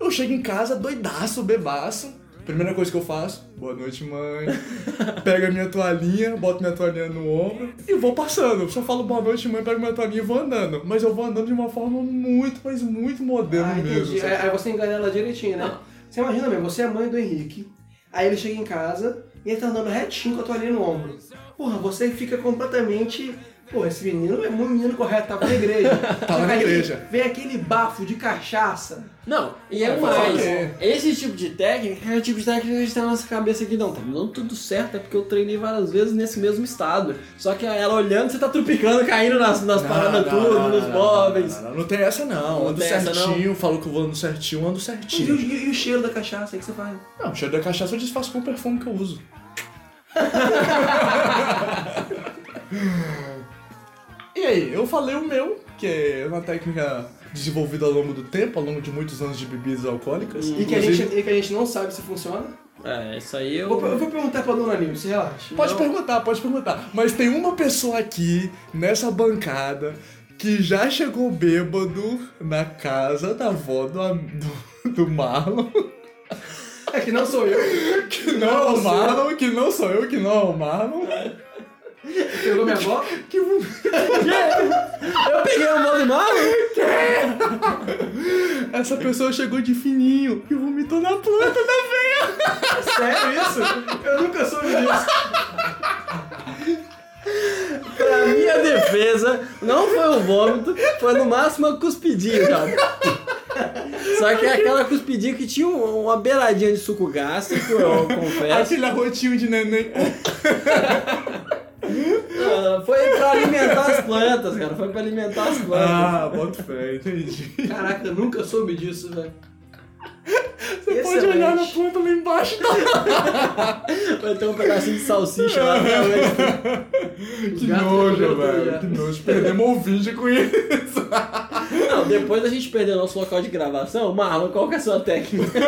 Eu chego em casa doidaço, bebaço. Primeira coisa que eu faço, boa noite, mãe. <laughs> Pego a minha toalhinha, boto minha toalhinha no ombro e vou passando. Só falo boa noite, mãe, pego minha toalhinha e vou andando. Mas eu vou andando de uma forma muito, mas muito moderna Ah, mesmo. sabe? Aí você engana ela direitinho, né? Você imagina mesmo, você é mãe do Henrique, aí ele chega em casa e ele tá andando retinho com a toalhinha no ombro. Porra, você fica completamente. Pô, esse menino é muito menino correto, tava na igreja. <laughs> Tava na igreja. Vem aquele bafo de cachaça. Não, e é mais. Esse tipo de técnica é o tipo de técnica que a gente tem na nossa cabeça aqui. Não, tá me dando tudo certo, é porque eu treinei várias vezes nesse mesmo estado. Só que ela olhando, você tá trupicando, caindo nas, nas paradas tudo, não, nos móveis. Não, não, não tem essa não. Não ando essa, certinho, falo que eu vou andando certinho, ando E, o- certinho. e o cheiro da cachaça, aí que você faz? Não, o cheiro da cachaça eu disfarço com o perfume que eu uso. <laughs> e aí, eu falei o meu, que é uma técnica desenvolvida ao longo do tempo, ao longo de muitos anos de bebidas alcoólicas. E que, a gente, e que a gente não sabe se funciona. É, isso aí eu. Vou, eu vou perguntar pra dona Nilce, relaxa. Pode Não. perguntar, pode perguntar. Mas tem uma pessoa aqui, nessa bancada, que já chegou bêbado na casa da avó do, do, do Marlon. É que não sou eu. <laughs> Que não é o Marlon, que não sou eu, que não é o Marlon. Pegou minha <laughs> avó. Que Eu peguei o modo mal? essa pessoa chegou de fininho e vomitou na planta da veia. Sério isso? Eu nunca soube disso. Pra minha defesa, não foi o vômito, foi no máximo uma cuspidinha, cara. Só que é aquela cuspidinha que tinha um- uma beiradinha de suco gástrico, eu confesso. Aquele arrotinho de neném. Foi pra alimentar as plantas, cara. Foi pra alimentar as plantas. Ah, bota fé, entendi. Caraca, eu nunca soube disso, velho. Você pode olhar na planta lá embaixo. Vai ter um pedacinho de salsicha lá <laughs> até hoje. Que nojo, velho. Que nojo. Perdemos o vídeo com isso. Não, depois da gente perder nosso local de gravação, Marlon, qual que é a sua técnica?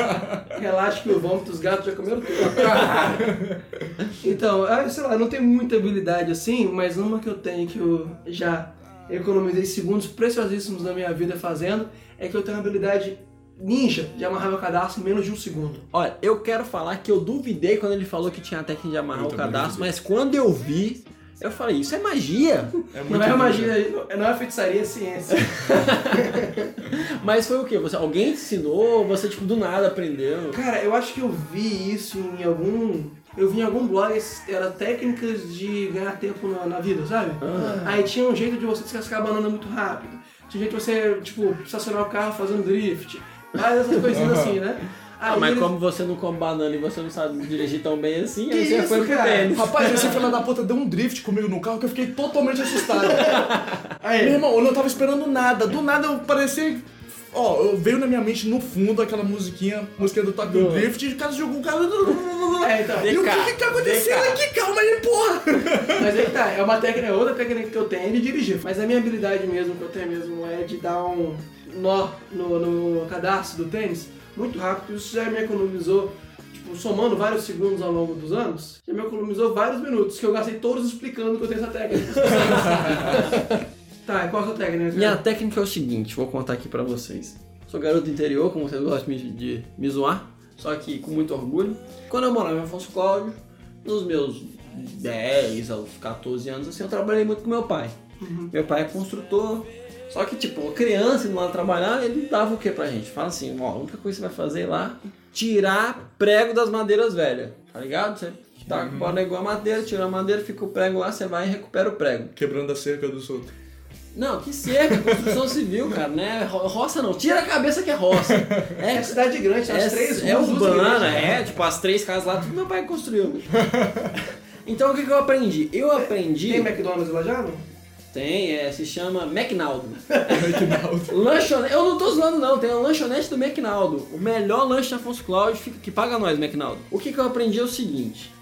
<laughs> Relaxa que o vômito os gatos já comeram tudo. <laughs> então, ah, sei lá, eu não tenho muita habilidade assim, mas uma que eu tenho que eu já economizei segundos preciosíssimos na minha vida fazendo é que eu tenho uma habilidade ninja de amarrar meu cadastro em menos de um segundo. Olha, eu quero falar que eu duvidei quando ele falou que tinha a técnica de amarrar Eu o cadastro, duvidei. mas quando eu vi, eu falei, isso é magia. não é magia, não é feitiçaria, é ciência. <laughs> Mas foi o quê? Você, alguém te ensinou? ou Você, tipo, do nada aprendeu? Cara, eu acho que eu vi isso em algum. Eu vi em algum blog, era técnicas de ganhar tempo na, na vida, sabe? Aí tinha um jeito de você descascar a banana muito rápido. Tinha um jeito de você, tipo, estacionar o carro fazendo drift. Várias essas coisinhas assim, né? Ah, mas eles- como você não come banana e você não sabe dirigir tão bem assim, Que aí você isso, foi pro tênis. Rapaz, esse filho da puta deu um drift comigo no carro que eu fiquei totalmente assustado. <laughs> Aí, Meu irmão, eu não tava esperando nada. Do nada eu parecia. Ó, eu- veio na minha mente no fundo aquela musiquinha, música do Tokyo Drift, e o cara jogou o cara. É, então. E o que que tá acontecendo DK. aqui? Calma aí, porra! Mas aí tá, é uma técnica, é outra técnica que eu tenho de dirigir. Mas a minha habilidade mesmo, que eu tenho mesmo, é de dar um nó no, no cadastro do tênis muito rápido. Isso já me economizou, tipo, somando vários segundos ao longo dos anos, já me economizou vários minutos, que eu gastei todos explicando que eu tenho essa técnica. <laughs> tá, e qual a sua técnica? Minha técnica é o seguinte, vou contar aqui pra vocês. Sou garoto do interior, como vocês gostam de, de me zoar, só que com muito orgulho. Quando eu morava em Afonso Cláudio, nos meus 10 aos 14 anos, assim, eu trabalhei muito com meu pai. Meu pai é construtor, só que, tipo, criança indo lá trabalhar, ele dava o que pra gente? Fala assim, ó, a única coisa que você vai fazer lá, tirar prego das madeiras velhas, tá ligado? Você tá com a madeira, tira a madeira, fica o prego lá, você vai e recupera o prego. Quebrando a cerca dos outros. Não, que cerca, construção <laughs> civil, cara, né? Ro- Roça não, tira a cabeça que é roça. É É, cidade grande, é, as três é urbana, igrejas. é, tipo, as três casas lá, tudo meu pai construiu. <laughs> Então o que, que eu aprendi? Eu aprendi. Tem McDonald's lá já, não? Tem, é, se chama McNaldo. <laughs> McNaldo. Lanchonete, eu não tô zoando não, tem a lanchonete do McNaldo. O melhor lanche de Afonso Cláudio fica- que paga nós, McNaldo. O que, que eu aprendi é o seguinte.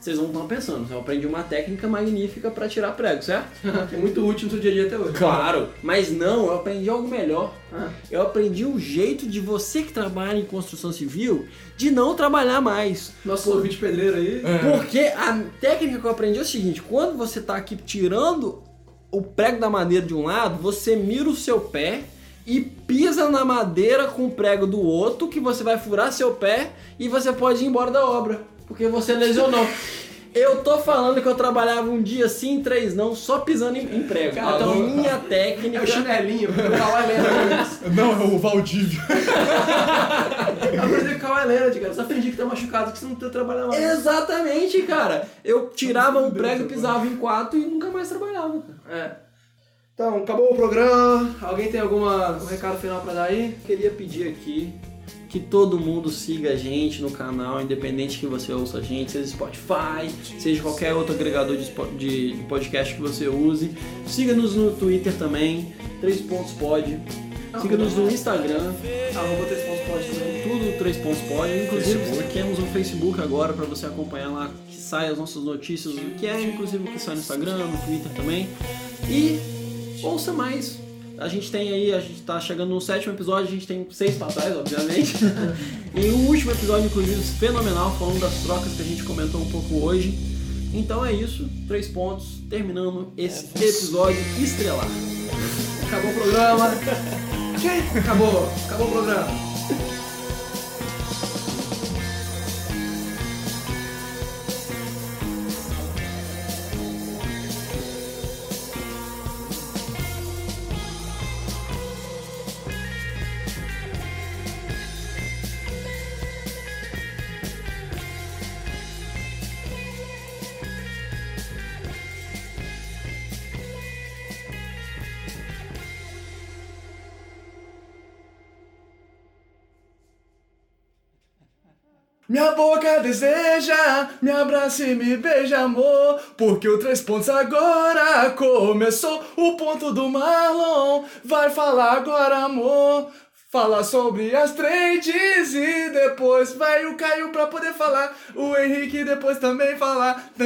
vocês vão estar pensando, eu aprendi uma técnica magnífica para tirar prego, certo? <laughs> É muito útil no seu dia a dia até hoje. Claro, mas não, eu aprendi algo melhor. Ah. Eu aprendi o jeito de você que trabalha em construção civil de não trabalhar mais. Nosso ouvinte pedreiro aí. Porque a técnica que eu aprendi é o seguinte: quando você tá aqui tirando o prego da madeira de um lado, você mira o seu pé e pisa na madeira com o prego do outro, que você vai furar seu pé e você pode ir embora da obra, porque você lesionou. <laughs> Eu tô falando que eu trabalhava um dia sim, três não, só pisando em, em prego. Cara, então, alô? minha É técnica. o chinelinho, o Kawhi Leonard. Não, é o Valdívio. Eu aprendi com o Kawhi Leonard, cara. Só fingir que tá machucado, que você não tá trabalhando mais. Exatamente, cara. Eu tirava um prego, pisava em quatro e nunca mais trabalhava. cara. É. Então, acabou o programa. Alguém tem alguma, um recado final pra dar aí? Queria pedir aqui que todo mundo siga a gente no canal, independente que você ouça a gente, seja Spotify, seja qualquer outro agregador de, podcast que você use. Siga-nos no Twitter também, 3 pontos pode. Siga-nos no Instagram, Arroba 3 pontos pode também. tudo 3 pontos pode. Inclusive Facebook. temos um Facebook agora para você acompanhar lá que sai as nossas notícias, que é inclusive o que sai no Instagram, no Twitter também. E ouça mais. A gente tem aí, a gente tá chegando no sétimo episódio, a gente tem seis pra trás, obviamente. <laughs> e o último episódio, inclusive, fenomenal, falando das trocas que a gente comentou um pouco hoje. Então é isso, três pontos, terminando esse episódio estrelar. Acabou o programa. <laughs> Acabou. Acabou o programa. Minha boca deseja, me abraça e me beija, amor. Porque o Três Pontos agora começou. O ponto do Marlon vai falar agora, amor. Falar sobre as trades e depois vai o Caio pra poder falar. O Henrique depois também falar. <laughs> <laughs>